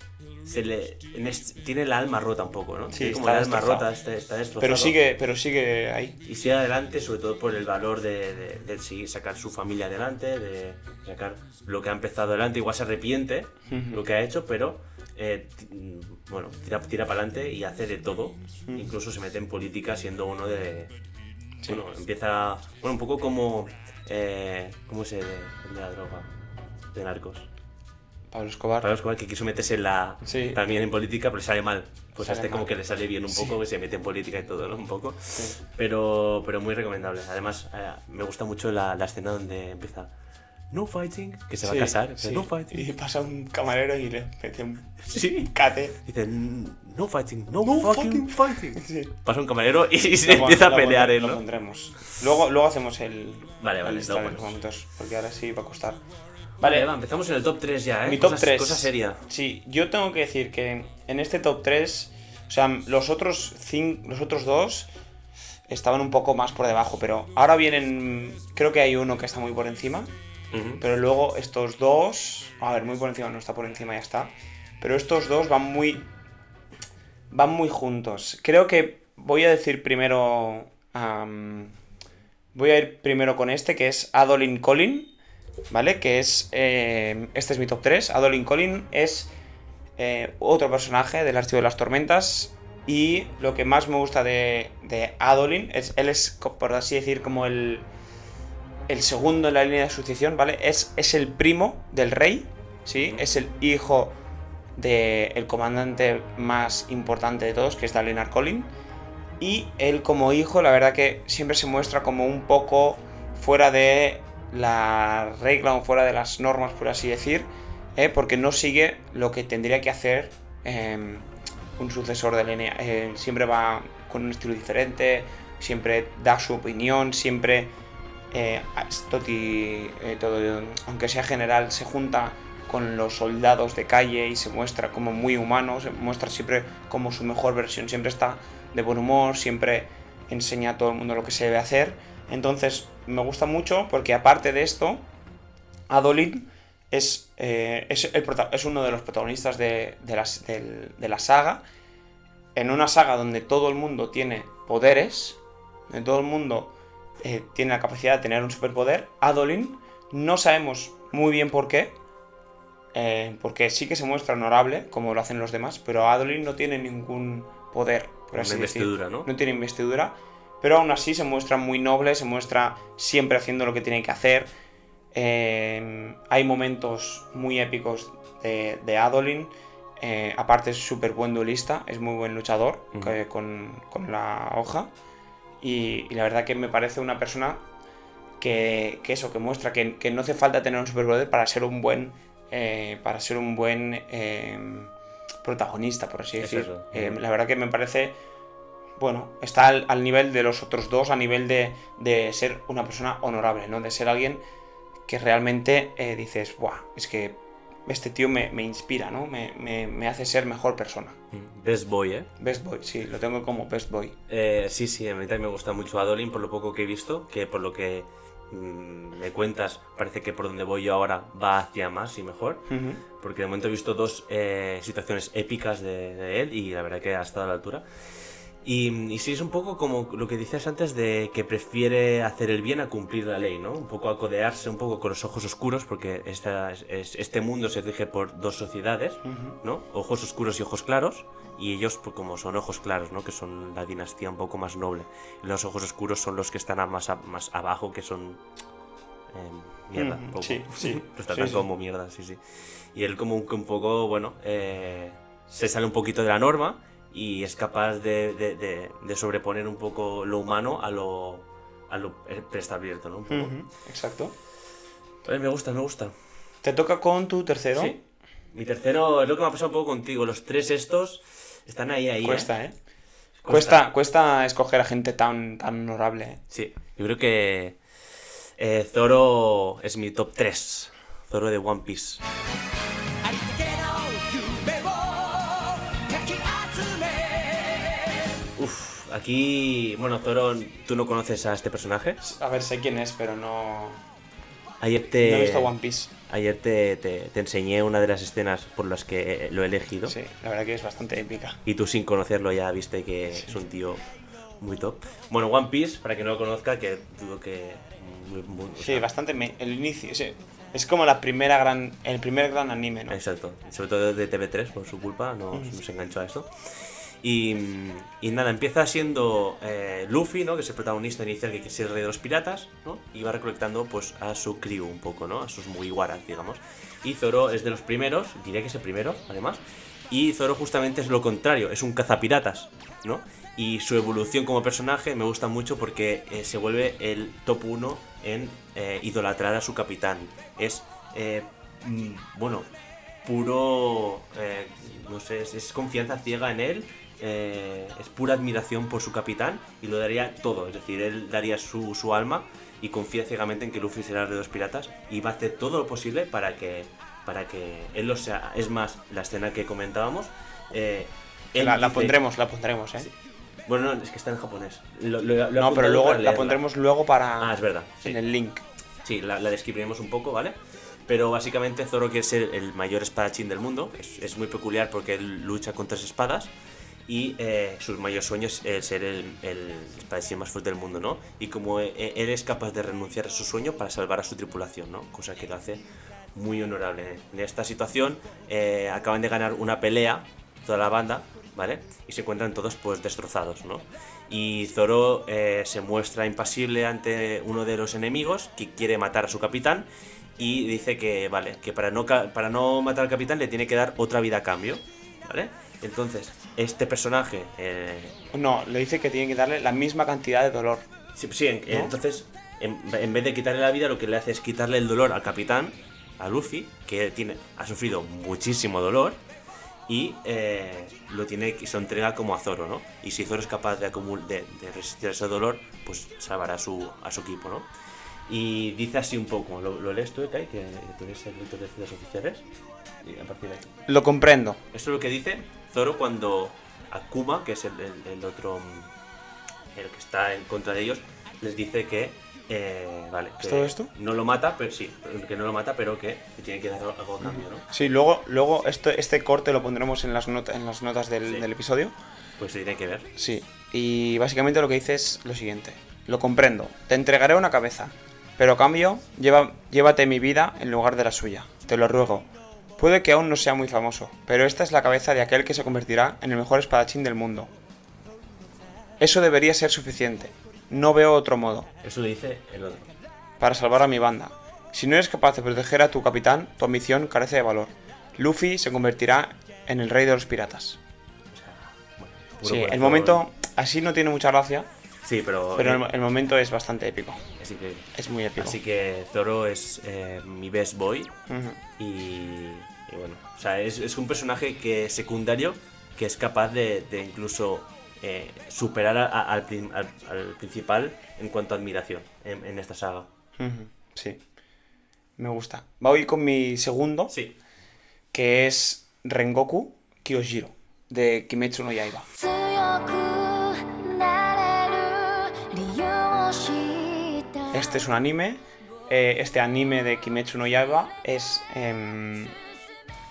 se le, este- tiene el alma rota un poco, ¿no? Sí, tiene como está el alma rota, está, está destrozado. Pero sigue, pero sigue ahí. Y sigue adelante, sobre todo por el valor de, de- de seguir, sacar su familia adelante, de sacar lo que ha empezado adelante. Igual se arrepiente Ujú. lo que ha hecho, pero eh, bueno, tira, tira para adelante y hace de todo. Incluso se mete en política siendo uno de. Bueno, empieza. Bueno, un poco como. Eh, ¿Cómo se de la droga? De narcos. Pablo Escobar. Pablo Escobar que quiso meterse en la, Sí. también en política, pero le sale mal. Pues a Sale este como mal. que le sale bien un Sí. poco, que se mete en política y todo, ¿no? Un poco. Sí. Pero, pero muy recomendable. Además, eh, me gusta mucho la, la escena donde empieza No fighting, que se va Sí, a casar. sí. No fighting. Y pasa un camarero y le mete un Sí. cate. Dice No fighting, no, No fucking fucking fighting. Sí. Pasa un camarero y, se Lo empieza a lo pelear pondré- él, Lo ¿no? pondremos. Luego, luego hacemos el. Vale, el vale, listado lo ponemos. momentos. Porque ahora sí va a costar. Vale, va, empezamos en el top 3 ya, ¿eh? Mi top Cosas- 3. Cosa seria. Sí, yo tengo que decir que en este top 3, o sea, los otros, cin- los otros dos estaban un poco más por debajo, pero ahora vienen, creo que hay uno que está muy por encima, pero luego estos dos, a ver, muy por encima, no está por encima, ya está, pero estos dos van muy, van muy juntos. Creo que voy a decir primero voy a ir primero con este, que es Adolin Collin, ¿vale? Que es, eh, este es mi top 3. Adolin Collin es eh, otro personaje del Archivo de las Tormentas. Y lo que más me gusta de, de Adolin es, él es, por así decir, como el, el segundo en la línea de sucesión, ¿vale? Es, es el primo del rey, ¿sí? Es el hijo del comandante más importante de todos, que es Dalinar Collin. Y él como hijo, la verdad que siempre se muestra como un poco fuera de la regla o fuera de las normas, por así decir, ¿eh? porque no sigue lo que tendría que hacer eh, un sucesor de línea. Eh, siempre va con un estilo diferente, siempre da su opinión, siempre eh, Toti, todo, aunque sea general, se junta con los soldados de calle y se muestra como muy humano, se muestra siempre como su mejor versión, siempre está de buen humor, siempre enseña a todo el mundo lo que se debe hacer. Entonces me gusta mucho porque aparte de esto, Adolin es, eh, es, el prota- es uno de los protagonistas de, de las- del- de la saga. En una saga donde todo el mundo tiene poderes, donde todo el mundo eh, tiene la capacidad de tener un superpoder, Adolin no sabemos muy bien por qué, eh, porque sí que se muestra honorable, como lo hacen los demás, pero Adolin no tiene ningún poder, por Una así. No tiene investidura, pero aún así se muestra muy noble, se muestra siempre haciendo lo que tiene que hacer. Eh, hay momentos muy épicos de, de Adolin. eh, aparte es súper buen duelista, es muy buen luchador que- con, con la hoja. Y, y la verdad que me parece una persona que, que eso, que muestra que, que no hace falta tener un superpoder para ser un buen. eh, para ser un buen eh, protagonista, por así Es decir. eso. Eh, Ujú. la verdad que me parece. Bueno, está al, al nivel de los otros dos, a nivel de, de ser una persona honorable, ¿no? De ser alguien que realmente eh, dices, ¡buah! Es que este tío me, me inspira, ¿no? Me, me- me hace ser mejor persona. Mm, Best Boy, ¿eh? Best Boy, sí, lo tengo como Best Boy. Eh, sí, sí, a mí también me gusta mucho Adolin por lo poco que he visto, que por lo que mm, me cuentas parece que por donde voy yo ahora va hacia más y mejor, porque de momento he visto dos eh, situaciones épicas de, de él y la verdad que ha estado a la altura. Y, y sí, es un poco como lo que decías antes de que prefiere hacer el bien a cumplir la ley, ¿no? Un poco a codearse un poco con los ojos oscuros, porque esta, es- es- este mundo se rige por dos sociedades. ¿no? Ojos oscuros y ojos claros, y ellos pues, como son ojos claros, ¿no? Que son la dinastía un poco más noble. Los ojos oscuros son los que están a- más, a- más abajo, que son... eh, mierda, poco. sí, sí, Los tratan sí, sí. como mierda, sí, sí. Y él como un, un poco, bueno, eh, se sale un poquito de la norma y es capaz de, de- de- de sobreponer un poco lo humano a lo, a lo ¿no? Un poco. Ujú, Exacto. Eh, me gusta, me gusta. Te toca con tu tercero. Sí. Mi tercero es lo que me ha pasado un poco contigo. Los tres estos están ahí, ahí. ¿eh? Cuesta, ¿eh? Cuesta. Cuesta, cuesta escoger a gente tan, tan honorable. ¿eh? Sí, yo creo que eh, Zoro es mi top 3. Zoro de One Piece. Aquí, bueno, Zoro, tú no conoces a este personaje. A ver, sé quién es, pero no, Ayer te, no he visto One Piece. ayer te, te- te enseñé una de las escenas por las que lo he elegido. Sí, la verdad que es bastante épica. Y tú sin conocerlo ya viste que es un tío muy top. Bueno, One Piece, para quien no lo conozca, que dudo que... muy- muy- o Sí, sea, bastante. me- el inicio, sí. Es como la primera gran, el primer gran anime, ¿no? Exacto, sobre todo de TV3, por su culpa, nos, nos enganchó a esto. Y, y nada, empieza siendo eh, Luffy, ¿no? Que es el protagonista inicial que ser el rey de los piratas, ¿no? Y va recolectando pues a su crew un poco, ¿no? A sus Mugiwaras, digamos. Y Zoro es de los primeros, diría que es el primero, además. Y Zoro justamente es lo contrario, es un cazapiratas, ¿no? Y su evolución como personaje me gusta mucho porque eh, se vuelve el top 1 en eh, idolatrar a su capitán. Es, eh, mm, bueno, puro, no sé, es, es confianza ciega en él, eh, es pura admiración por su capitán y lo daría todo, es decir, él daría su, su alma y confía ciegamente en que Luffy será el de los piratas y va a hacer todo lo posible para que, para que él lo sea. Es más, la escena que comentábamos... eh, él La, la dice- pondremos, la pondremos, ¿eh? Sí. Bueno, no, es que está en japonés. Lo- lo- lo No, pero luego la pondremos luego para. Ah, es verdad. sí. En el link. Sí, la, la describiremos un poco, ¿vale? Pero básicamente Zoro quiere ser el mayor espadachín del mundo. Es, es muy peculiar porque él lucha con tres espadas. Y eh, su mayor sueño es eh, ser el, el espadachín más fuerte del mundo, ¿no? Y como eh, él es capaz de renunciar a su sueño para salvar a su tripulación, ¿no? Cosa que lo hace muy honorable. En esta situación eh, acaban de ganar una pelea, toda la banda, ¿vale? Y se encuentran todos pues destrozados, ¿no? Y Zoro eh, se muestra impasible ante uno de los enemigos que quiere matar a su capitán y dice que, vale, que para no, para no matar al capitán le tiene que dar otra vida a cambio, ¿vale? Entonces, este personaje... eh, No, le dice que tiene que darle la misma cantidad de dolor. Sí, sí, entonces, en, en vez de quitarle la vida, lo que le hace es quitarle el dolor al capitán, a Luffy, que tiene, ha sufrido muchísimo dolor, y eh, lo tiene y se entrega como a Zoro, ¿no? Y si Zoro es capaz de, acumul- de, de resistir ese dolor, pues salvará a su, a su equipo, ¿no? Y dice así un poco, ¿lo, lo lees tú, Kai? Que tú eres el lector de oficiales. Y a partir de aquí. Lo comprendo. Esto es lo que dice Zoro cuando Akuma, que es el, el- el otro, el que está en contra de ellos, les dice que, eh, vale, ¿Es que todo esto? no lo mata, pero sí, que no lo mata, pero que tiene que dar algo a cambio, ¿no? Sí, luego, luego este, este corte lo pondremos en las, not- en las notas del, Sí. del episodio. Pues se tiene que ver. Sí. Y básicamente lo que dice es lo siguiente. Lo comprendo. Te entregaré una cabeza. Pero a cambio, lleva, llévate mi vida en lugar de la suya. Te lo ruego. Puede que aún no sea muy famoso, pero esta es la cabeza de aquel que se convertirá en el mejor espadachín del mundo. Eso debería ser suficiente. No veo otro modo. Eso dice el otro. para salvar a mi banda. Si no eres capaz de proteger a tu capitán, tu ambición carece de valor. Luffy se convertirá en el rey de los piratas. O sea, bueno, puro Sí, el momento así no tiene mucha gracia, Sí, pero, pero eh, el, el momento es bastante épico. es increíble. Es muy épico. Así que Zoro es eh, mi best boy Ujú. y, y bueno, o sea, es, es un personaje que secundario que es capaz de, incluso eh, superar al, principal en cuanto a admiración en, esta saga. Sí, me gusta. Voy con mi segundo, sí. que es Rengoku Kyojiro, de Kimetsu no Yaiba. Este es un anime. Eh, este anime de Kimetsu no Yaiba es em,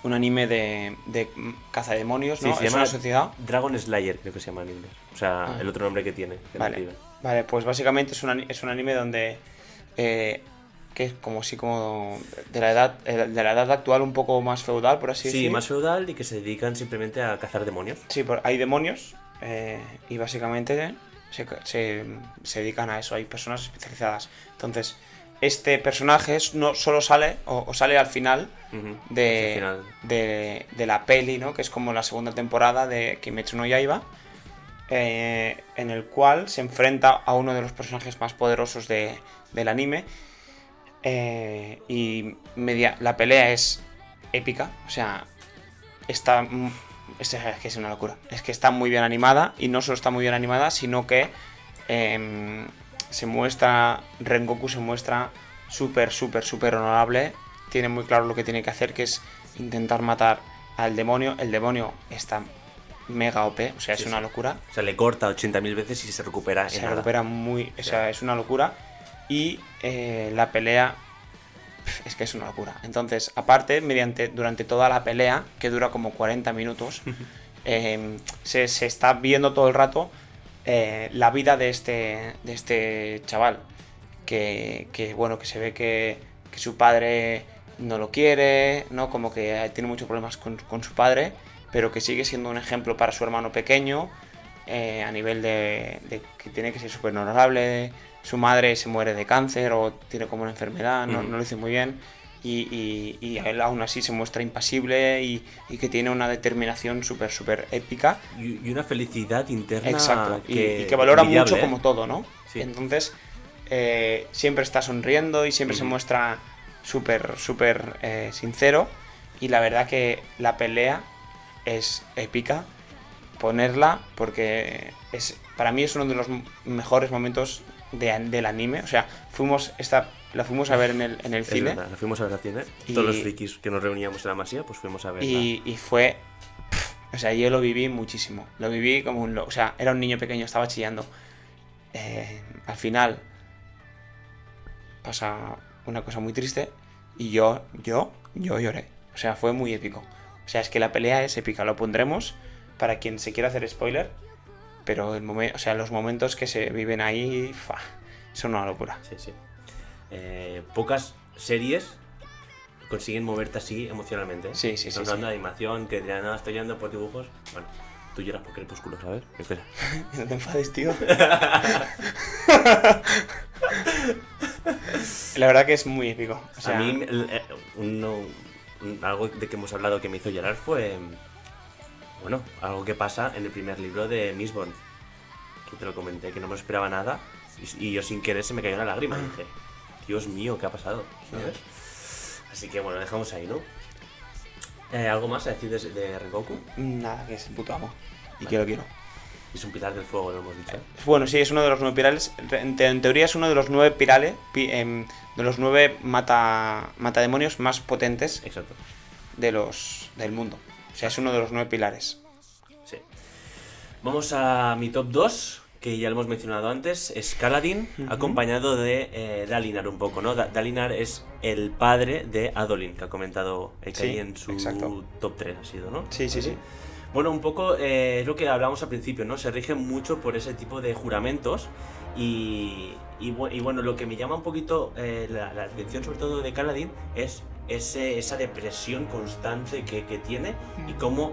un anime de, de cazademonios, Sí, ¿no? se llama una sociedad. Dragon Slayer creo que se llama en inglés. O sea, Ah. el otro nombre que tiene. que Vale, vale, pues básicamente es un, es un anime donde eh, que es como si como de la edad eh, de la edad actual un poco más feudal, por así Sí, decir. más feudal y que se dedican simplemente a cazar demonios. Sí, por- hay demonios eh, y básicamente se, se- se dedican a eso, hay personas especializadas. Entonces, este personaje no solo sale o, o sale al final de, final. de, de la peli, ¿no? Que es como la segunda temporada de Kimetsu no Yaiba, eh, en el cual se enfrenta a uno de los personajes más poderosos de- del anime. eh, y media, la pelea es épica, o sea, está... Es, es que es una locura. Es que está muy bien animada y no solo está muy bien animada, sino que em, se muestra, Rengoku se muestra súper, súper, súper honorable. Tiene muy claro lo que tiene que hacer, que es intentar matar al demonio. El demonio está mega OP, o sea, es una locura. O sea, le corta 80.000 veces y se recupera Se en nada. recupera muy, o sea, es una locura. Y eh, la pelea es que es una locura. Entonces, aparte, mediante durante toda la pelea, que dura como 40 minutos, eh, se, se está viendo todo el rato eh, la vida de este, de este chaval. Que, que, bueno, que se ve que, que su padre no lo quiere, ¿no? Como que tiene muchos problemas con, con su padre, pero que sigue siendo un ejemplo para su hermano pequeño, eh, a nivel de, de que tiene que ser súper honorable. Su madre se muere de cáncer o tiene como una enfermedad, no, Ujú. no lo dice muy bien. Y, y- y él aún así se muestra impasible y, y que tiene una determinación súper, súper épica. Y, una felicidad interna Exacto. y- que, y, que valora envidiable, mucho ¿eh? como todo, ¿no? Sí. Entonces, eh, siempre está sonriendo y siempre se muestra súper, súper eh, sincero. Y la verdad que la pelea es épica. Ponerla porque es para mí es uno de los mejores momentos de- del anime. O sea, fuimos esta, la fuimos a ver en el, en el cine. verdad, la fuimos a ver al cine. Y- Todos los frikis que nos reuníamos en la masía, pues fuimos a verla. Y, y fue. O sea, yo lo viví muchísimo. Lo viví como un. O sea, era un niño pequeño, estaba chillando. Eh, al final. Pasa una cosa muy triste. Y yo, yo, yo lloré. O sea, fue muy épico. O sea, es que la pelea es épica. Lo pondremos para quien se quiera hacer spoiler, pero el o sea, los momentos que se viven ahí fa, son una locura. Sí, sí. Eh, pocas series consiguen moverte así emocionalmente. ¿eh? Sí, sí, sí, Estamos sí. hablando de animación, que dirán, no, estoy yendo por dibujos. Bueno, tú lloras por crepúsculo, ¿sabes? Espera. No te enfades, tío. La verdad que es muy épico. O sea, a mí, eh, uno- un- algo de que hemos hablado que me hizo llorar fue. Bueno, algo que pasa en el primer libro de Mistborn. Que te lo comenté, que no me esperaba nada. Y, y yo sin querer se me cayó una lágrima. Y dije, Dios mío, ¿qué ha pasado? ¿Sabes? Así que bueno, dejamos ahí, ¿no? Eh, ¿Algo más a decir de, de Rengoku? nada, que es el puto amo. Y que lo quiero. Es un pilar del fuego, lo hemos dicho. Bueno, sí, es uno de los nueve pirales. En, te- en teoría es uno de los nueve pirales, pi- em, de los nueve mata, matademonios más potentes Exacto. de los del mundo. O sea, es uno de los nueve pilares. Sí. Vamos a mi top 2, que ya lo hemos mencionado antes. Es Kaladin, acompañado de eh, Dalinar un poco, ¿no? Da- Dalinar es el padre de Adolin, que ha comentado el Sí, en su exacto. top 3, ha sido, ¿no? Sí, sí, sí. Bueno, un poco eh, es lo que hablamos al principio, ¿no? Se rige mucho por ese tipo de juramentos y, y, y bueno, lo que me llama un poquito eh, la, la atención sobre todo de Kaladin es ese, esa depresión constante que, que tiene y cómo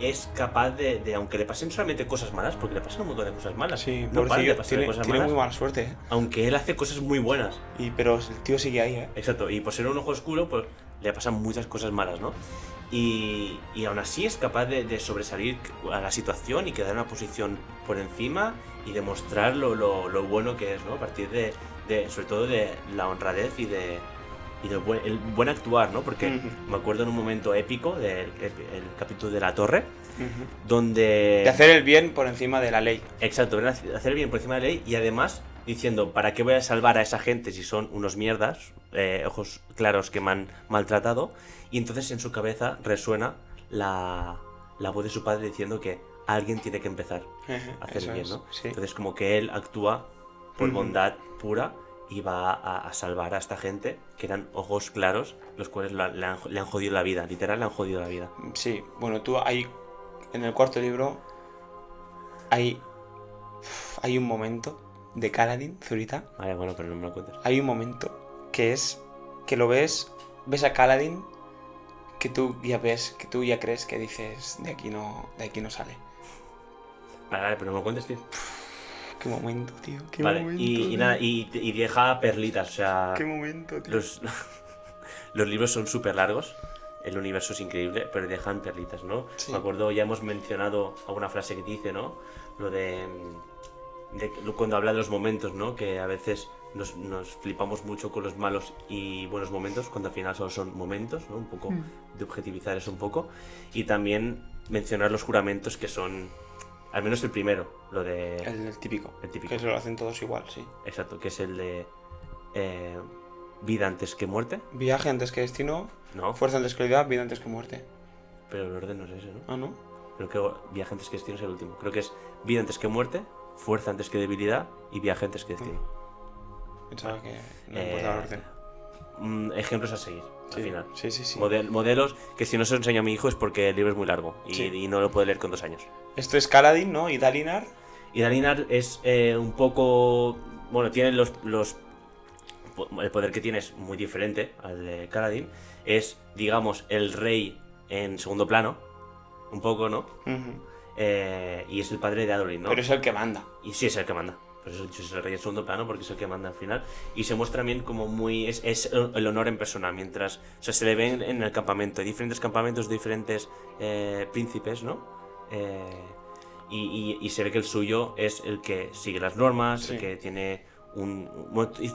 es capaz de, de, aunque le pasen solamente cosas malas, porque le pasan un montón de cosas malas, Sí, no de tiene, cosas tiene malas, muy mala suerte, ¿eh? aunque él hace cosas muy buenas. Y, pero el tío sigue ahí, ¿eh? Exacto, y por ser un ojo oscuro, pues le pasan muchas cosas malas, ¿no? Y, y aún así es capaz de, de sobresalir a la situación y quedar en una posición por encima y demostrar lo, lo- lo bueno que es, ¿no? A partir de, de- sobre todo de la honradez y de y del buen, el buen actuar, ¿no? Porque me acuerdo en un momento épico del el capítulo de la torre, donde... De hacer el bien por encima de la ley. Exacto, a hacer bien por encima de la ley y además diciendo, ¿para qué voy a salvar a esa gente si son unos mierdas, eh, ojos claros que me han maltratado? Y entonces en su cabeza resuena la, la voz de su padre diciendo que alguien tiene que empezar a hacer el bien, ¿no? sí. Entonces como que él actúa por bondad pura y va a, a salvar a esta gente que eran ojos claros, los cuales la- le, han, le han jodido la vida, literal le han jodido la vida. Sí, bueno, tú hay. En el cuarto libro. Hay. Hay un momento de Kaladin, Zurita. Vale, bueno, pero no me lo cuentes. Hay un momento que es. Que lo ves. Ves a Kaladin. Que tú ya ves. Que tú ya crees que dices. De aquí no. De aquí no sale. Vale, vale, pero no me lo cuentes, tío. Qué momento, tío. Qué Vale, momento. y, y tío. nada, y, y deja perlitas, o sea, Qué momento, tío. los, los libros son súper largos, el universo es increíble, pero dejan perlitas, ¿no? Sí. Me acuerdo, ya hemos mencionado alguna frase que dice, ¿no? Lo de, mm, de cuando habla de los momentos, ¿no? Que a veces nos, nos flipamos mucho con los malos y buenos momentos, cuando al final solo son momentos, ¿no? Un poco de objetivizar eso un poco. Y también mencionar los juramentos que son, al menos el primero, lo de... El, el típico. El típico. Que eso lo hacen todos igual, sí. Exacto, que es el de eh, vida antes que muerte. Viaje antes que destino. No, Fuerza antes que realidad. Vida antes que muerte. pero el orden no es ese, ¿no? Ah, ¿no? Creo que viaje antes que destino es el último. Creo que es vida antes que muerte, fuerza antes que debilidad y viaje antes que destino. Pensaba que no Eh, importaba el orden. Mm, ejemplos a seguir, Sí, al final. sí, sí, sí. Model- modelos que si no se los enseño a mi hijo es porque el libro es muy largo y, Sí. y no lo puede leer con dos años. Esto es Kaladin, ¿no? Y Dalinar. Y Dalinar es eh, un poco. Bueno, tiene los, los. El poder que tiene es muy diferente al de Kaladin. Es, digamos, el rey en segundo plano. Un poco, ¿no? Eh, y es el padre de Adolin, ¿no? Pero es el que manda. Y sí es el que manda. Por eso es el rey en segundo plano, porque es el que manda al final. Y se muestra también como muy. Es, es el honor en persona. Mientras. O sea, se le ve en, el campamento. Hay diferentes campamentos diferentes eh, príncipes, ¿no? Eh, y, y- y se ve que el suyo es el que sigue las normas, el que tiene un.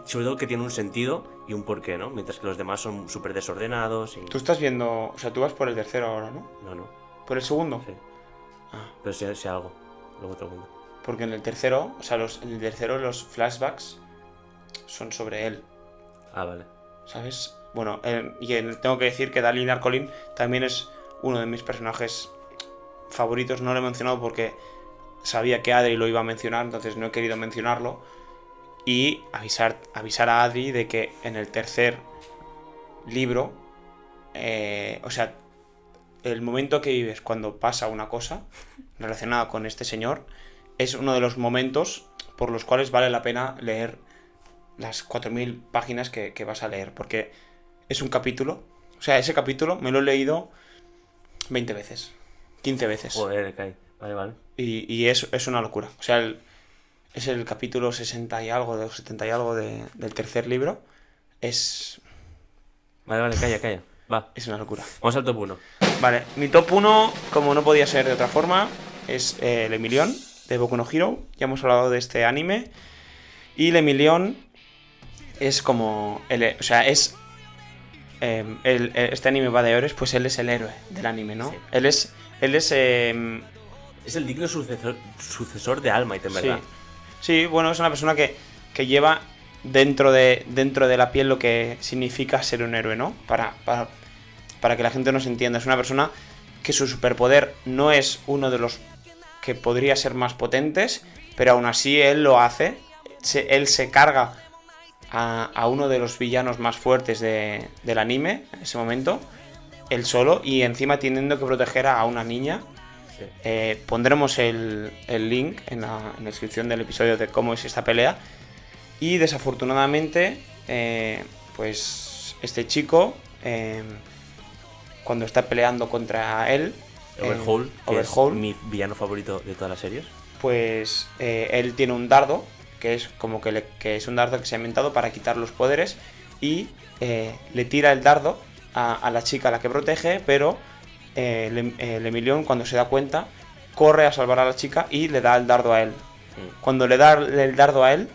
sobre todo que tiene un sentido y un porqué, ¿no? Mientras que los demás son súper desordenados. Y... Tú estás viendo. O sea, tú vas por el tercero ahora, ¿no? No, no. ¿Por el segundo? Sí. Ah, Pero sé, sé algo. Luego te lo cuento. porque en el tercero. O sea, los, en el tercero los flashbacks son sobre él. Ah, vale. ¿Sabes? Bueno, eh, y en- tengo que decir que Dalinar Colin también es uno de mis personajes favoritos. No lo he mencionado porque sabía que Adri lo iba a mencionar, entonces no he querido mencionarlo. Y avisar, avisar a Adri de que en el tercer libro, eh, o sea, el momento que vives cuando pasa una cosa relacionada con este señor es uno de los momentos por los cuales vale la pena leer las 4.000 páginas que, que vas a leer, porque es un capítulo, o sea, ese capítulo me lo he leído 20 veces, 15 veces. Joder, Kai. Vale, vale. Y, y es, es una locura. O sea, el- es el capítulo 60 y algo, de 70 y algo de- del tercer libro. Es, Vale, vale, calla, calla. Va. es una locura. Vamos al top 1. Vale, mi top 1, como no podía ser de otra forma, es eh, el Emilion de Boku no Hero. Ya hemos hablado de este anime. Y el Emilion es como. El, o sea, es. eh, el- el- este anime va de héroes, pues él es el héroe del anime, ¿no? Sí. Él es. Él es. eh, Es el digno sucesor, sucesor de Almighty, en Sí. verdad. Sí, bueno, es una persona que, que lleva dentro de, dentro de la piel lo que significa ser un héroe, ¿no? Para, para, para que la gente nos entienda. Es una persona que su superpoder no es uno de los que podría ser más potentes, pero aún así él lo hace. Se- él se carga a, a uno de los villanos más fuertes de- del anime en ese momento, él solo, y encima teniendo que proteger a una niña Sí. eh, pondremos el, el link en la, en la descripción del episodio de cómo es esta pelea. Y desafortunadamente, eh, pues este chico, eh, cuando está peleando contra él, Overhaul, que Overhaul, es mi villano favorito de todas las series. pues eh, él tiene un dardo, que es como que, le- que es un dardo que se ha inventado para quitar los poderes, y le tira el dardo a, a la chica a la que protege, pero eh, el, el Emilión cuando se da cuenta corre a salvar a la chica y le da el dardo a él. Cuando le da el dardo a él,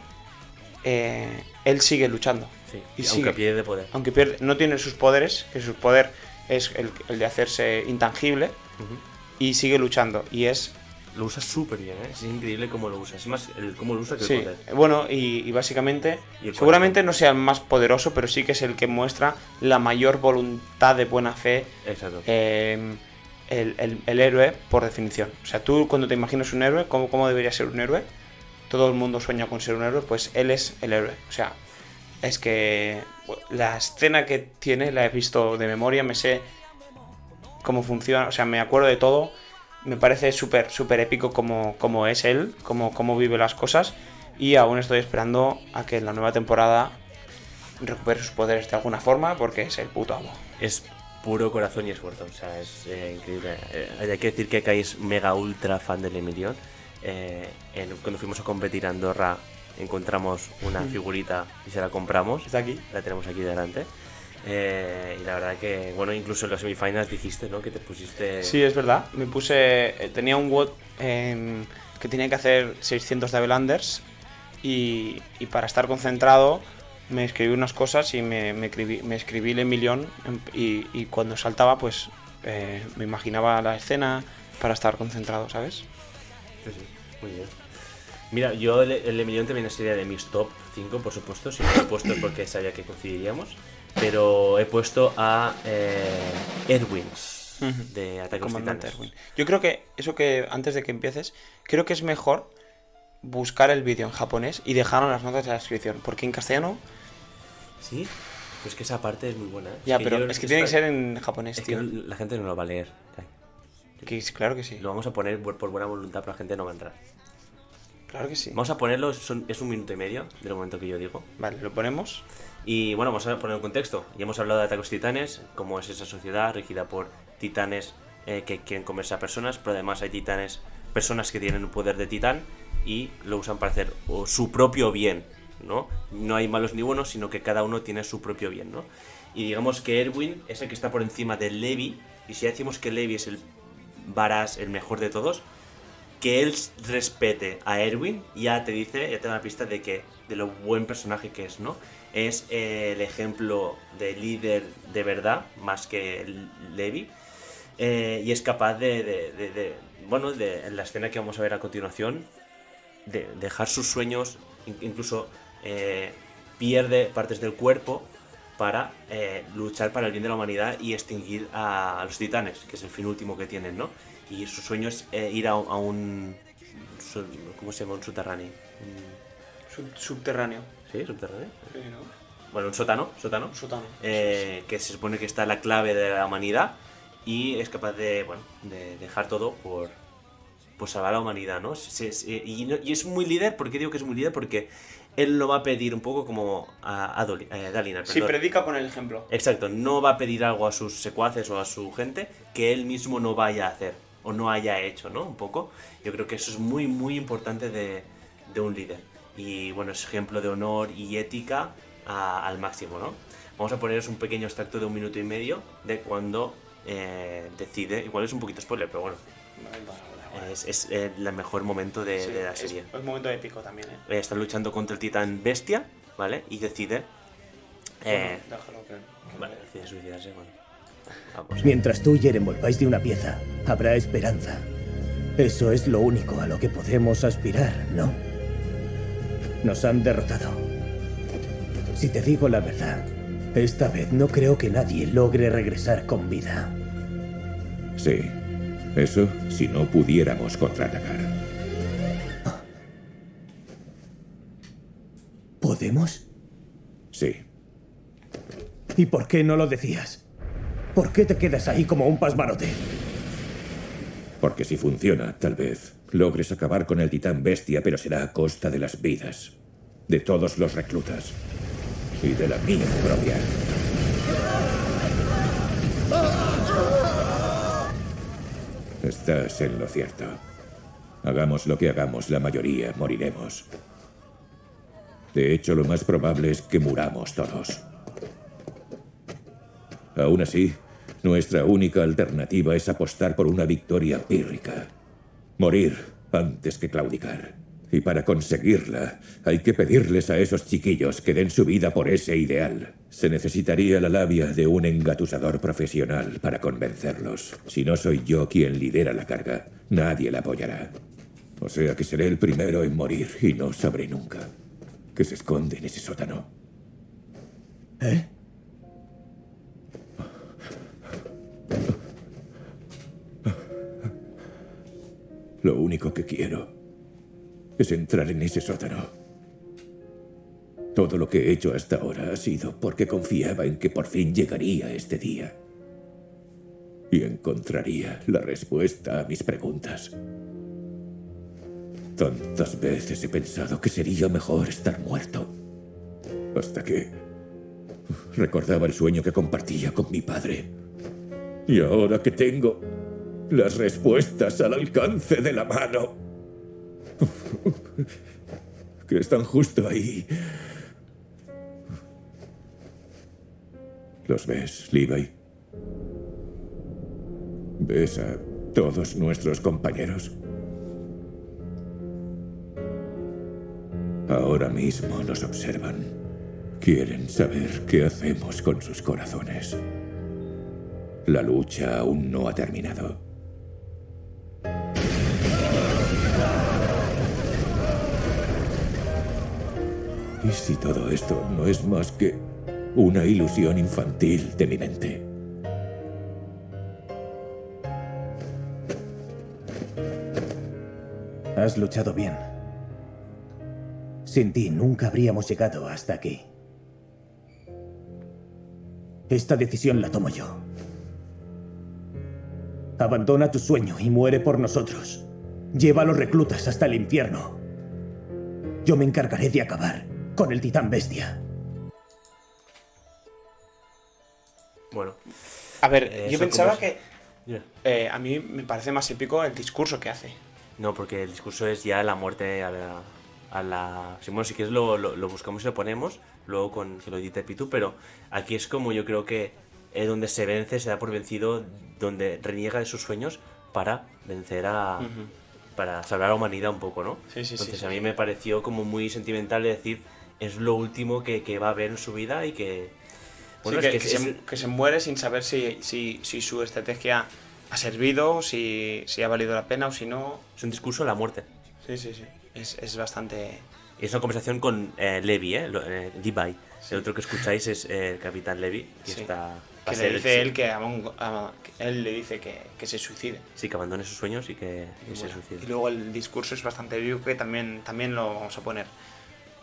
eh, él sigue luchando. Sí. Y aunque sigue. pierde poder. Aunque pierde- no tiene sus poderes, que su poder es el, el de hacerse intangible, y sigue luchando. Y es Lo usa súper bien, ¿eh? Es increíble cómo lo usa. Es más, el, cómo lo usa que el Sí, poder. bueno, y, y básicamente, Y el seguramente no sea el más poderoso, pero sí que es el que muestra la mayor voluntad de buena fe, Exacto. eh, el, el- el héroe por definición. O sea, tú cuando te imaginas un héroe, ¿cómo, ¿cómo debería ser un héroe? Todo el mundo sueña con ser un héroe, pues él es el héroe. O sea, es que la escena que tiene la he visto de memoria, me sé cómo funciona, o sea, me acuerdo de todo. Me parece súper, súper épico como, como es él, como, cómo vive las cosas. Y aún estoy esperando a que en la nueva temporada recupere sus poderes de alguna forma, porque es el puto amo. Es puro corazón y esfuerzo. O sea, es eh, increíble. Eh, hay que decir que Kai es mega ultra fan del Emilion. Eh, cuando fuimos a competir a Andorra encontramos una figurita y se la compramos. Está aquí. La tenemos aquí delante. Eh, y la verdad que, bueno, incluso en los semifinals dijiste, ¿no? Que te pusiste... Sí, es verdad. Me puse. eh, Tenía un WOD em, que tenía que hacer 600 double unders. Y, y para estar concentrado, me escribí unas cosas y me, me escribí, me escribí el millón. Y, y cuando saltaba, pues eh, me imaginaba la escena para estar concentrado, ¿sabes? Sí, sí, muy bien. Mira, yo el, el Emilion también sería de mis top 5, por supuesto. Si no lo he puesto es porque sabía que coincidiríamos. Pero he puesto a eh, Erwin de Ataque Titanes. Erwin. Yo creo que eso que antes de que empieces, creo que es mejor buscar el vídeo en japonés y dejarlo en las notas de la descripción. Porque en castellano, Sí, pues que esa parte es muy buena. ¿eh? ya, que pero yo- es que tiene que ser en japonés, Es que tío. no- la gente no lo va a leer. Que claro que sí. Lo vamos a poner por, por buena voluntad, pero la gente no va a entrar. Claro que sí. Vamos a ponerlo, son- es un minuto y medio del momento que yo digo. Vale, lo ponemos. Y bueno, vamos a poner un contexto. Ya hemos hablado de Ataque a los Titanes, cómo es esa sociedad regida por titanes eh, que quieren comerse a personas, pero además hay titanes, personas que tienen un poder de titán y lo usan para hacer su propio bien, ¿no? No hay malos ni buenos, sino que cada uno tiene su propio bien, ¿no? Y digamos que Erwin es el que está por encima de Levi, y si decimos que Levi es el varas, el mejor de todos, que él respete a Erwin ya te dice, ya te da una pista de que de lo buen personaje que es, ¿no? Es el ejemplo de líder de verdad, más que Levi, eh, y es capaz de, de- de- bueno, de, en la escena que vamos a ver a continuación, de dejar sus sueños, in- incluso eh, pierde partes del cuerpo para eh, luchar para el bien de la humanidad y extinguir a, los titanes, que es el fin último que tienen, ¿no? Y su sueño es ir a, un- ¿Cómo se llama? Un subterráneo. Subterráneo. ¿Sí? ¿Subterráneo? Bueno, un sótano, sótano. sótano. eh, que se supone que está la clave de la humanidad y es capaz de, bueno, de dejar todo por, por salvar a la humanidad, ¿no? Se- se- y, no- y es muy líder, ¿por qué digo que es muy líder? Porque él lo va a pedir un poco como a, a Doli- eh, Dalinar, Sí, predica con el ejemplo. Exacto, no va a pedir algo a sus secuaces o a su gente que él mismo no vaya a hacer o no haya hecho, ¿no? Un poco. Yo creo que eso es muy, muy importante de, de un líder. Y bueno, es ejemplo de honor y ética a- al máximo, ¿no? Vamos a poneros un pequeño extracto de un minuto y medio de cuando eh, decide, igual es un poquito spoiler, pero bueno, es, es, el mejor momento de, Sí, de la serie. Es, un momento épico también, ¿eh? Eh, está luchando contra el titán bestia, ¿vale? Y decide... eh, Bueno, déjalo que- que- Vale, decide suicidarse, bueno. Vamos. Mientras tú y Eren volváis de una pieza, habrá esperanza. Eso es lo único a lo que podemos aspirar, ¿no? Nos han derrotado. Si te digo la verdad, esta vez no creo que nadie logre regresar con vida. Sí. Eso si no pudiéramos contraatacar. ¿Podemos? Sí. ¿Y por qué no lo decías? ¿Por qué te quedas ahí como un pasmarote? Porque si funciona, tal vez logres acabar con el titán bestia, pero será a costa de las vidas de todos los reclutas y de la mía propia. Estás en lo cierto. Hagamos lo que hagamos, la mayoría moriremos. De hecho, lo más probable es que muramos todos. Aún así, nuestra única alternativa es apostar por una victoria pírrica. Morir antes que claudicar. Y para conseguirla, hay que pedirles a esos chiquillos que den su vida por ese ideal. Se necesitaría la labia de un engatusador profesional para convencerlos. Si no soy yo quien lidera la carga, nadie la apoyará. O sea que seré el primero en morir y no sabré nunca que se esconde en ese sótano. ¿Eh? Lo único que quiero es entrar en ese sótano. Todo lo que he hecho hasta ahora ha sido porque confiaba en que por fin llegaría este día. Y encontraría la respuesta a mis preguntas. Tantas veces he pensado que sería mejor estar muerto. Hasta que recordaba el sueño que compartía con mi padre. Y ahora que tengo las respuestas al alcance de la mano. Que están justo ahí. ¿Los ves, Levi? ¿Ves a todos nuestros compañeros? Ahora mismo nos observan. Quieren saber qué hacemos con sus corazones. La lucha aún no ha terminado. ¿Y si todo esto no es más que una ilusión infantil de mi mente? Has luchado bien. Sin ti nunca habríamos llegado hasta aquí. Esta decisión la tomo yo. Abandona tu sueño y muere por nosotros. Lleva a los reclutas hasta el infierno. Yo me encargaré de acabar con el titán bestia. Bueno, A ver, Eh, yo pensaba que eh, a mí me parece más épico el discurso que hace. No, porque el discurso es ya la muerte a la... A la si, bueno, si quieres lo, lo, lo buscamos y lo ponemos, luego con que lo edite Pitu, pero aquí es como yo creo que es donde se vence, se da por vencido, donde reniega de sus sueños para vencer a... para salvar a la humanidad un poco, ¿no? Sí, sí, sí, Entonces sí. a mí me pareció como muy sentimental de decir, es lo último que, que va a ver en su vida y que... Bueno, Sí, es que, que que es- se, es- que se muere sin saber si, si, si su estrategia ha servido, si, si ha valido la pena o si no. es un discurso de la muerte. Sí, sí, sí. Es, es bastante. Es una conversación con eh, Levi, ¿eh? Eh, Levi. El otro que escucháis es eh, el capitán Levi, que Sí. está... Que le el- dice él que, él le dice que, que se suicide. Sí, que abandone sus sueños y que, y Y se suicide. y luego el discurso es bastante vivo que también, también lo vamos a poner.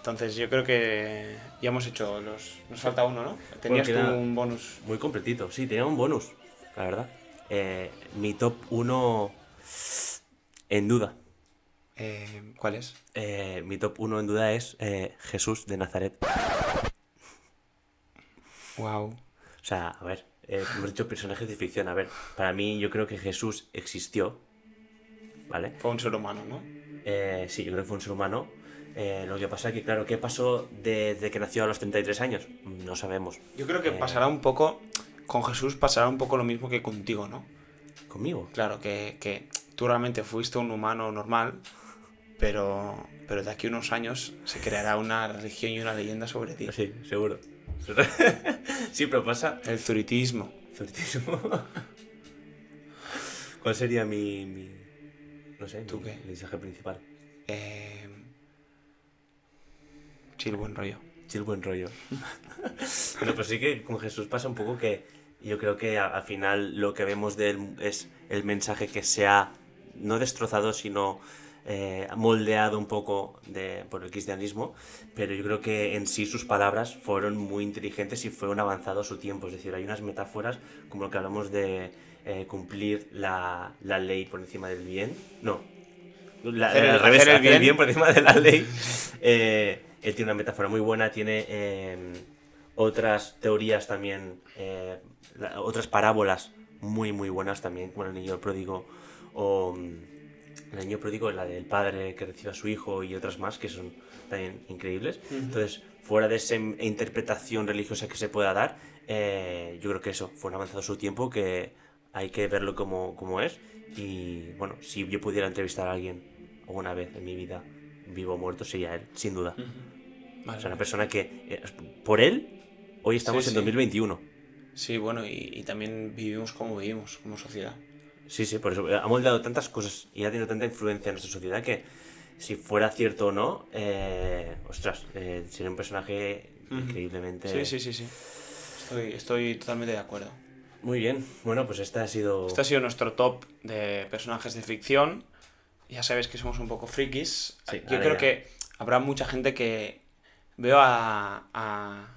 Entonces yo creo que ya hemos hecho los... Nos falta uno, ¿no? Tenías queda- tú un bonus. Muy completito. Sí, tenía un bonus, la verdad. eh, mi top 1 en duda. Eh, ¿Cuál es? Eh, mi top 1 en duda es eh, Jesús de Nazaret. Wow. O sea, a ver, hemos dicho personajes de ficción. A ver, para mí yo creo que Jesús existió. ¿Vale? Fue un ser humano, ¿no? Eh, sí, yo creo que fue un ser humano. Eh, lo que pasa es que, claro, ¿qué pasó desde que nació a los 33 años? No sabemos. Yo creo que Eh, pasará un poco. Con Jesús pasará un poco lo mismo que contigo, ¿no? ¿Conmigo? Claro, que, que tú realmente fuiste un humano normal, pero, pero de aquí a unos años se creará una religión y una leyenda sobre ti. Sí, seguro. sí, pero pasa. El zuritismo. Zuritismo. ¿Cuál sería mi, mi- no sé, ¿Tú mi qué? mensaje principal? Eh, chill, buen rollo. Chill buen rollo. bueno, pues sí que con Jesús pasa un poco que yo creo que al final lo que vemos de él es el mensaje que se ha no destrozado, sino eh, moldeado un poco de, por el cristianismo, pero yo creo que en sí sus palabras fueron muy inteligentes y fueron avanzados a su tiempo. Es decir, hay unas metáforas como lo que hablamos de eh, cumplir la, la ley por encima del bien. No, la- Hacer el- al revés, hacer el hacer el bien. bien por encima de la ley. Eh, él tiene una metáfora muy buena, tiene eh, otras teorías también, eh, la- otras parábolas muy, muy buenas también, como el niño pródigo o mm, el niño pródigo, la del padre que recibe a su hijo y otras más que son también increíbles. Entonces, fuera de esa in- interpretación religiosa que se pueda dar, eh, yo creo que eso fue un avanzado su tiempo que hay que verlo como, como es. Y bueno, si yo pudiera entrevistar a alguien alguna vez en mi vida, vivo o muerto, sería él, sin duda. Vale, O sea, una persona que, eh, por él, hoy estamos Sí, en sí. 2021. Sí, bueno, y, y también vivimos como vivimos, como sociedad. Sí, sí, por eso. eh, Ha moldeado tantas cosas y ha tenido tanta influencia en nuestra sociedad que si fuera cierto o no, eh, ostras, eh, sería un personaje increíblemente... Sí, sí, sí, sí. Estoy, estoy totalmente de acuerdo. Muy bien, bueno, pues esta ha sido... Este ha sido nuestro top de personajes de ficción. Ya sabes que somos un poco frikis. Sí, Yo creo ya. que habrá mucha gente que veo a, a,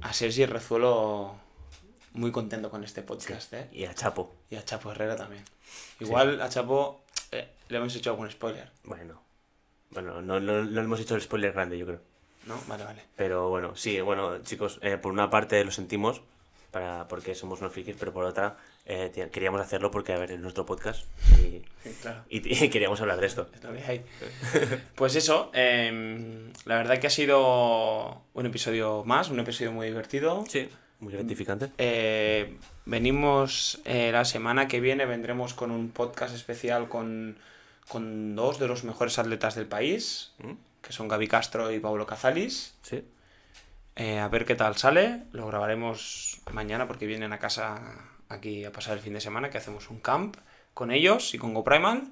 a Sergi Rezuelo muy contento con este podcast, ¿eh? Y a Chapo. Y a Chapo Herrera también. Igual a Chapo eh, le hemos hecho algún spoiler, Bueno, bueno, no, no, no hemos hecho el spoiler grande, yo creo. ¿no? Vale, vale. Pero bueno, sí, bueno, chicos, eh, por una parte lo sentimos, para, porque somos unos frikis, pero por otra eh, queríamos hacerlo porque, a ver, es nuestro podcast y, Sí, claro. y- y queríamos hablar de esto. Pues eso, em, la verdad que ha sido un episodio más, un episodio muy divertido. Sí. Muy gratificante. Eh, venimos eh, la semana que viene, vendremos con un podcast especial con, con dos de los mejores atletas del país, ¿Mm? que son Gaby Castro y Pablo Cazalis. Sí. Eh, a ver qué tal sale. Lo grabaremos mañana porque vienen a casa aquí a pasar el fin de semana, que hacemos un camp con ellos y con GoPrimal.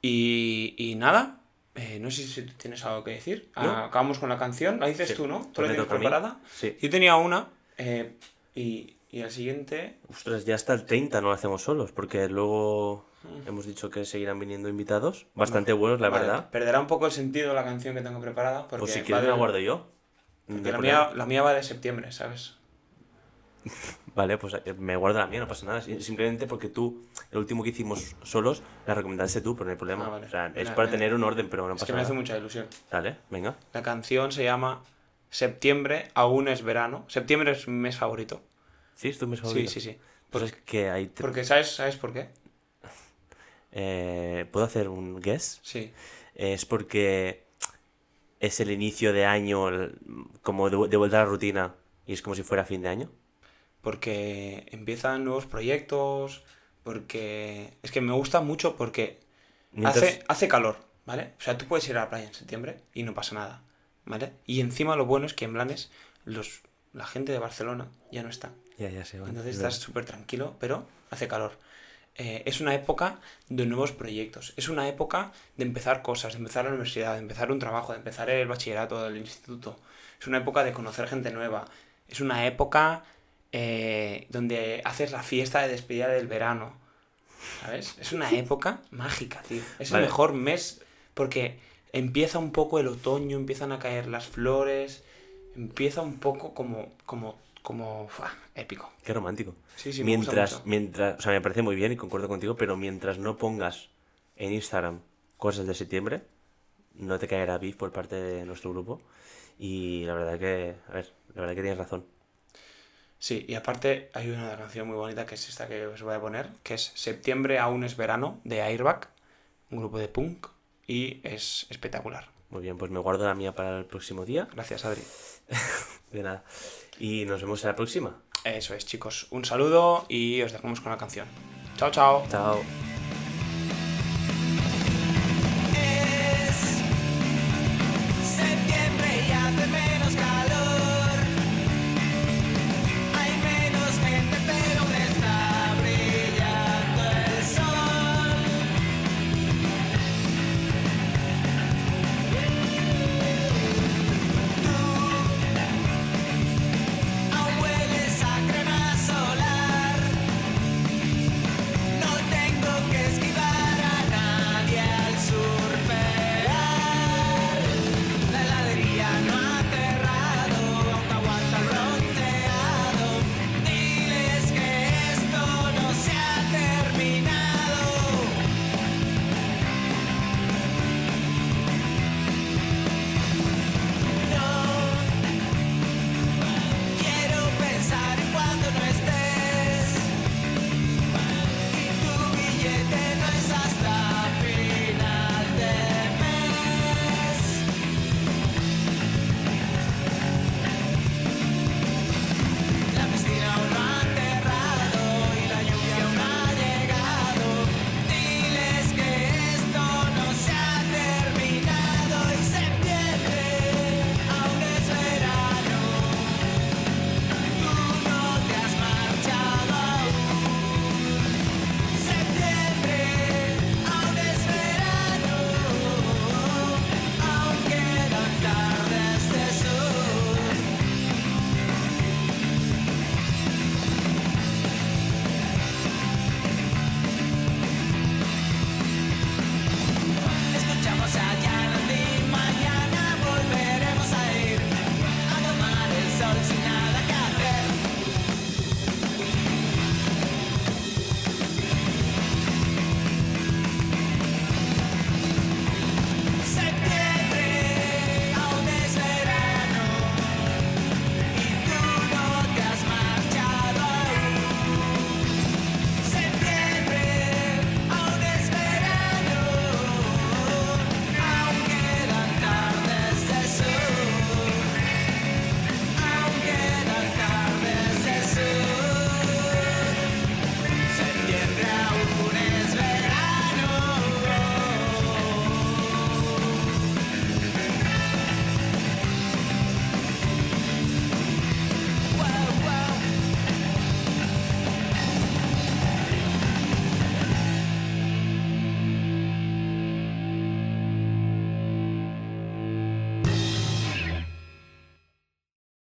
Y, y nada, eh, no sé si tienes algo que decir. Ah, acabamos con la canción. ¿La dices Sí. tú, no? ¿Tú Pues la tienes preparada? Sí. Yo tenía una eh, y, y el siguiente... Ostras, ya hasta el 30 no lo hacemos solos, porque luego hemos dicho que seguirán viniendo invitados. Bastante buenos, la Vale, verdad. Perderá un poco el sentido la canción que tengo preparada. Porque Pues si quieres la guardo yo. la, mía, la mía va de septiembre, ¿sabes? Vale, pues eh, me guardo la mía, no pasa nada. Si- Simplemente porque tú, el último que hicimos solos, la recomendaste tú, pero no hay problema. Ah, vale. O sea, es Mira, para tener un orden, pero no es pasa que me hace nada. mucha ilusión. Dale, venga. La canción se llama Septiembre, aún es verano. Septiembre es mi mes favorito. Sí, es tu mes Sí, favorito. sí, sí. Pues es que. Porque, ¿sabes, ¿sabes por qué? eh, ¿Puedo hacer un guess? Sí. Es porque es el inicio de año, como de, de vuelta a la rutina, y es como si fuera fin de año. Porque empiezan nuevos proyectos. Porque. Es que me gusta mucho porque Mientras- hace, hace calor, ¿vale? O sea, tú puedes ir a la playa en septiembre y no pasa nada, ¿vale? Y encima lo bueno es que en Blanes los, la gente de Barcelona ya no está. Ya, ya sé. vale, Entonces es estás súper tranquilo, pero hace calor. Eh, es una época de nuevos proyectos. Es una época de empezar cosas, de empezar la universidad, de empezar un trabajo, de empezar el bachillerato, el instituto. Es una época de conocer gente nueva. Es una época eh, donde haces la fiesta de despedida del verano. ¿Sabes? Es una época mágica, tío. Es Vale. el mejor mes porque empieza un poco el otoño, empiezan a caer las flores, empieza un poco como, como, como épico. Qué romántico. Sí, sí, me gusta mientras, mientras, o sea, me parece muy bien y concuerdo contigo, pero mientras no pongas en Instagram cosas de septiembre, no te caerá beef por parte de nuestro grupo. Y la verdad que, a ver, la verdad que tienes razón. Sí, y aparte hay una canción muy bonita que es esta que os voy a poner, que es Septiembre aún es verano, de Airbag, un grupo de punk, y es espectacular. Muy bien, pues me guardo la mía para el próximo día. Gracias, Adri. De nada. Y nos vemos en la próxima. Eso es, chicos. Un saludo y os dejamos con la canción. Chao, chao. Chao.